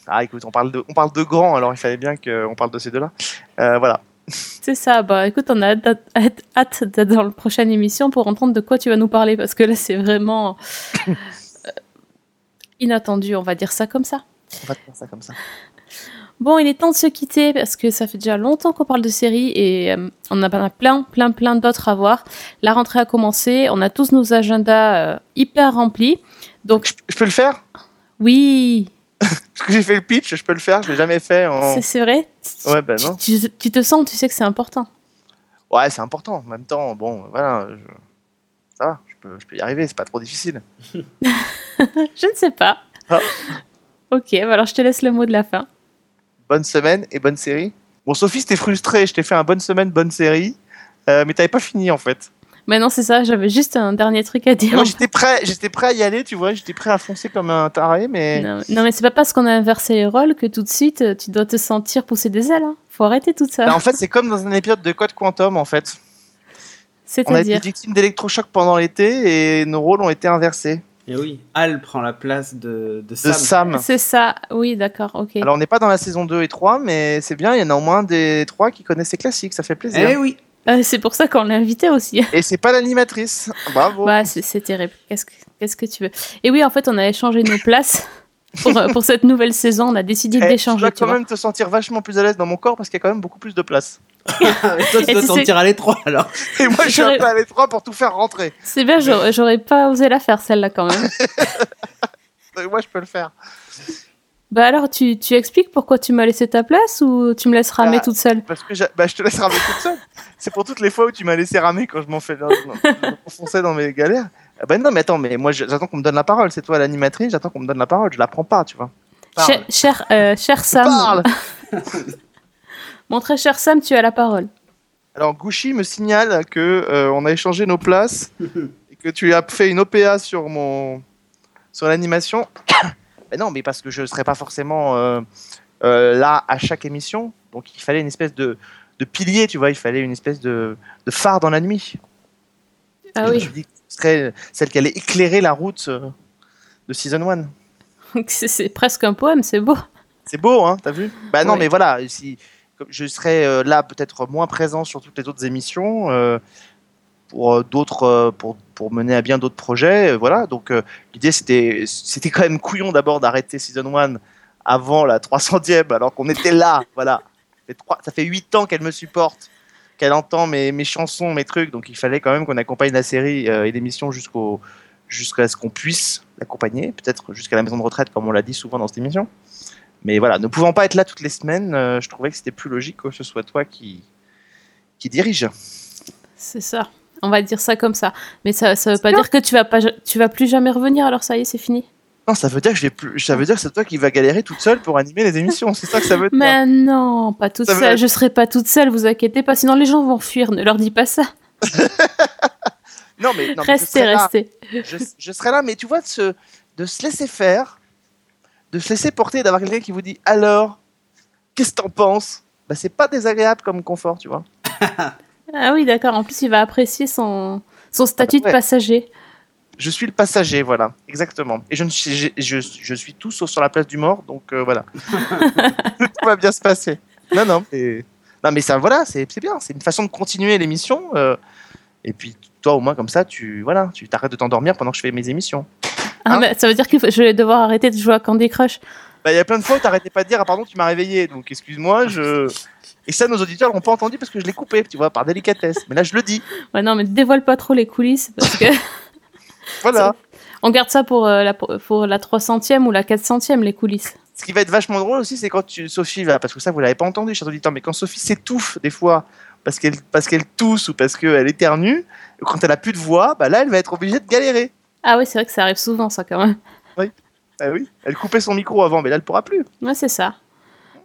[SPEAKER 2] Ah écoute, on parle de, on parle de grands, alors il fallait bien qu'on parle de ces deux-là. Euh, voilà.
[SPEAKER 1] C'est ça. Bah, écoute, on a hâte d'être- hâte hâte d'être dans la prochaine émission pour entendre de quoi tu vas nous parler parce que là, c'est vraiment euh, inattendu, on va dire ça comme ça.
[SPEAKER 2] On va faire ça comme ça.
[SPEAKER 1] Bon, il est temps de se quitter parce que ça fait déjà longtemps qu'on parle de séries et euh, on a plein, plein, plein d'autres à voir. La rentrée a commencé, on a tous nos agendas euh, hyper remplis. Donc,
[SPEAKER 2] Je, je peux le faire?
[SPEAKER 1] Oui,
[SPEAKER 2] Parce que j'ai fait le pitch, je peux le faire, je l'ai jamais fait en...
[SPEAKER 1] c'est- vrai.
[SPEAKER 2] Ouais, ben non.
[SPEAKER 1] Tu, tu- tu te sens, tu sais que c'est important.
[SPEAKER 2] Ouais, c'est important. En même temps, bon, voilà, je- ça va, je peux, je peux y arriver, c'est pas trop difficile.
[SPEAKER 1] Je ne sais pas.
[SPEAKER 2] Ah.
[SPEAKER 1] Ok, bah alors je te laisse le mot de la fin.
[SPEAKER 2] bonne semaine et bonne série. Bon, Sophie, t'es frustrée, je t'ai fait un bonne semaine, bonne série, euh, mais t'avais pas fini en fait.
[SPEAKER 1] Mais non, c'est ça, j'avais juste un dernier truc à dire.
[SPEAKER 2] moi, j'étais prêt, j'étais prêt à y aller, tu vois, j'étais prêt à foncer comme un taré, mais
[SPEAKER 1] Non, non, mais c'est pas parce qu'on a inversé les rôles que tout de suite euh, tu dois te sentir pousser des ailes. hein. Faut arrêter tout ça.
[SPEAKER 2] Bah, en fait, c'est comme dans un épisode de Code Quantum en fait. On a été victime d'électrochoc pendant l'été et nos rôles ont été inversés.
[SPEAKER 3] Et oui, Al prend la place de, de
[SPEAKER 2] De
[SPEAKER 3] Sam.
[SPEAKER 2] Sam.
[SPEAKER 1] C'est ça, oui, d'accord, ok.
[SPEAKER 2] Alors, on n'est pas dans la saison 2 et 3, mais c'est bien, il y en a au moins des 3 qui connaissent ces classiques, ça fait plaisir.
[SPEAKER 3] Eh oui,
[SPEAKER 1] Euh, c'est pour ça qu'on l'a invité aussi.
[SPEAKER 2] Et c'est pas l'animatrice. Bravo.
[SPEAKER 1] Bah, c'est terrible. Qu'est-ce que, qu'est-ce que tu veux? Et oui, en fait, on a échangé nos places pour, euh, pour cette nouvelle saison. On a décidé
[SPEAKER 2] Eh, tu
[SPEAKER 1] d'échanger.
[SPEAKER 2] dois
[SPEAKER 1] tu
[SPEAKER 2] quand
[SPEAKER 1] vois.
[SPEAKER 2] même te sentir vachement plus à l'aise dans mon corps parce qu'il y a quand même beaucoup plus de place.
[SPEAKER 3] toi tu
[SPEAKER 1] Et
[SPEAKER 3] dois
[SPEAKER 1] sais-
[SPEAKER 3] tirer à l'étroit alors.
[SPEAKER 2] Et moi, je suis un
[SPEAKER 1] J'aurais-
[SPEAKER 2] peu à l'étroit pour tout faire rentrer.
[SPEAKER 1] C'est bien, j'aurais, pas osé la faire celle-là quand même.
[SPEAKER 2] Moi, je peux le faire.
[SPEAKER 1] Bah alors, tu, tu expliques pourquoi tu m'as laissé ta place ou tu me laisses ramer
[SPEAKER 2] Bah,
[SPEAKER 1] toute seule?
[SPEAKER 2] Parce que bah, je te laisse ramer toute seule. C'est pour toutes les fois où tu m'as laissé ramer quand je m'en fais, m'enfonçais dans mes galères. Ah bah non, mais attends, mais moi j'attends qu'on me donne la parole. C'est toi l'animatrice, j'attends qu'on me donne la parole. Je la prends pas, tu vois.
[SPEAKER 1] Cher, cher, euh, cher Sam,
[SPEAKER 2] Parle.
[SPEAKER 1] mon très cher Sam, tu as la parole.
[SPEAKER 2] Alors Gouchi me signale que euh, on a échangé nos places et que tu as fait une OPA sur mon sur l'animation. Mais non, mais parce que je ne serais pas forcément euh, euh, là à chaque émission. Donc il fallait une espèce de, de pilier, tu vois. Il fallait une espèce de, de phare dans la nuit.
[SPEAKER 1] Ah
[SPEAKER 2] Je me
[SPEAKER 1] oui,
[SPEAKER 2] dit que ce serait celle qui allait éclairer la route euh, de Season 1.
[SPEAKER 1] c'est, presque un poème, c'est beau.
[SPEAKER 2] C'est beau, hein, t'as vu? Bah non, mais voilà, si je serais là peut-être moins présent sur toutes les autres émissions euh, pour d'autres pour, pour mener à bien d'autres projets, euh, voilà. Donc euh, l'idée c'était c'était quand même couillon d'abord d'arrêter Season 1 avant la 300e alors qu'on était là, voilà. Ça fait, trois- ça fait 8 ans qu'elle me supporte, qu'elle entend mes, mes chansons, mes trucs, donc il fallait quand même qu'on accompagne la série euh, et l'émission jusqu'au jusqu'à ce qu'on puisse l'accompagner, peut-être jusqu'à la maison de retraite comme on l'a dit souvent dans cette émission. Mais voilà, ne pouvant pas être là toutes les semaines, je trouvais que c'était plus logique que ce soit toi qui, qui dirige.
[SPEAKER 1] C'est ça. On va dire ça comme ça. Mais ça, ça veut pas dire que tu vas pas, tu vas plus jamais revenir. Alors ça y est, c'est fini.
[SPEAKER 2] Non, ça veut dire que plus. Ça veut dire que c'est toi qui vas galérer toute seule pour animer les émissions. C'est ça que ça veut dire.
[SPEAKER 1] Mais non, pas toute
[SPEAKER 2] Ça veut-
[SPEAKER 1] seule. Je serai pas toute seule. Vous inquiétez pas. Sinon les gens vont fuir. Ne leur dis pas ça.
[SPEAKER 2] Non, mais, non, mais je
[SPEAKER 1] restez, restez.
[SPEAKER 2] je, je serai là, mais tu vois, de se, de se laisser faire, de se laisser porter, d'avoir quelqu'un qui vous dit alors, qu'est-ce que t'en penses? Bah, C'est pas désagréable comme confort, tu vois.
[SPEAKER 1] Ah oui, d'accord. En plus, il va apprécier son, son statut
[SPEAKER 2] ouais.
[SPEAKER 1] de passager.
[SPEAKER 2] Je suis le passager, voilà, exactement. Et je, ne suis, je, je, je suis tout sauf sur la place du mort, donc euh, voilà. tout va bien se passer. Non, non, mais, non, mais ça, voilà, c'est c'est bien. C'est une façon de continuer l'émission. euh, et puis, toi, au moins, comme ça, tu voilà, tu t'arrêtes de t'endormir pendant que je fais mes émissions.
[SPEAKER 1] Ah,
[SPEAKER 2] Hein
[SPEAKER 1] mais ça veut dire que je vais devoir arrêter de jouer à Candy Crush.
[SPEAKER 2] Bah, il y a plein de fois où t'arrêtais pas de dire, ah pardon, tu m'as réveillé, donc excuse-moi, je. Et ça, nos auditeurs l'ont pas entendu parce que je l'ai coupé, tu vois, par délicatesse. Mais là, je le dis.
[SPEAKER 1] Ouais, non, mais dévoile pas trop les coulisses parce que
[SPEAKER 2] Voilà.
[SPEAKER 1] on garde ça pour, euh, la, pour la 300e ou la 400e, les coulisses.
[SPEAKER 2] Ce qui va être vachement drôle aussi, c'est quand tu... Sophie va, parce que ça, vous l'avez pas entendu, chers auditeurs, mais quand Sophie s'étouffe des fois parce qu'elle parce qu'elle tousse ou parce qu'elle éternue, quand elle a plus de voix, bah là, elle va être obligée de galérer.
[SPEAKER 1] Ah oui, c'est vrai que ça arrive souvent, ça, quand même.
[SPEAKER 2] Ah oui. Elle coupait son micro avant, mais là, elle pourra plus.
[SPEAKER 1] Ouais, c'est ça.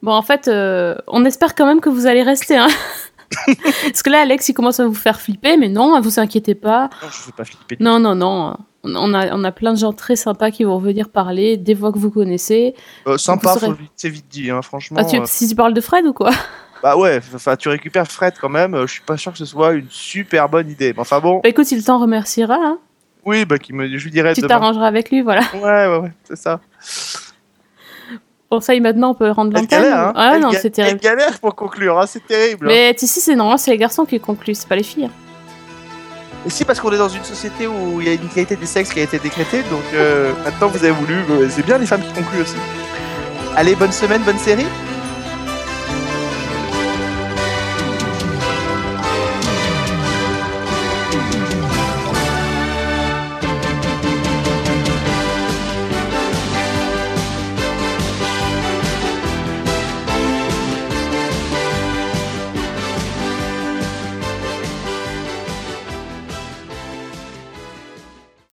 [SPEAKER 1] Bon, en fait, euh, on espère quand même que vous allez rester. Hein. Parce que là, Alex, il commence à vous faire flipper, mais non, vous inquiétez pas.
[SPEAKER 2] Non, je veux pas flipper.
[SPEAKER 1] Non, non, non. On a, on a plein de gens très sympas qui vont venir parler, des voix que vous connaissez.
[SPEAKER 2] Euh, sympa,
[SPEAKER 1] serez-
[SPEAKER 2] c'est vite dit, hein, franchement.
[SPEAKER 1] Ah, tu-
[SPEAKER 2] euh,
[SPEAKER 1] si tu parles de Fred ou quoi?
[SPEAKER 2] Bah ouais, enfin, tu récupères Fred quand même. Je suis pas sûr que ce soit une super bonne idée. Mais enfin bon,
[SPEAKER 1] Bah écoute, il t'en remerciera. Hein.
[SPEAKER 2] Oui, bah qui me, je lui dirai
[SPEAKER 1] Tu t'arrangeras avec lui, voilà.
[SPEAKER 2] Ouais, ouais, ouais, c'est ça.
[SPEAKER 1] Bon, ça, y est, maintenant, on peut rendre l'antenne.
[SPEAKER 2] hein.
[SPEAKER 1] Ah
[SPEAKER 2] Elle
[SPEAKER 1] non, c'est terrible.
[SPEAKER 2] Elle galère pour conclure, hein, c'est terrible. hein.
[SPEAKER 1] Mais ici, c'est normalement, c'est les garçons qui concluent, c'est pas les filles. hein.
[SPEAKER 2] Et si, parce qu'on est dans une société où il y a une égalité des sexes qui a été décrétée, donc euh, maintenant vous avez voulu. euh, c'est bien les femmes qui concluent aussi. Allez, bonne semaine, bonne série.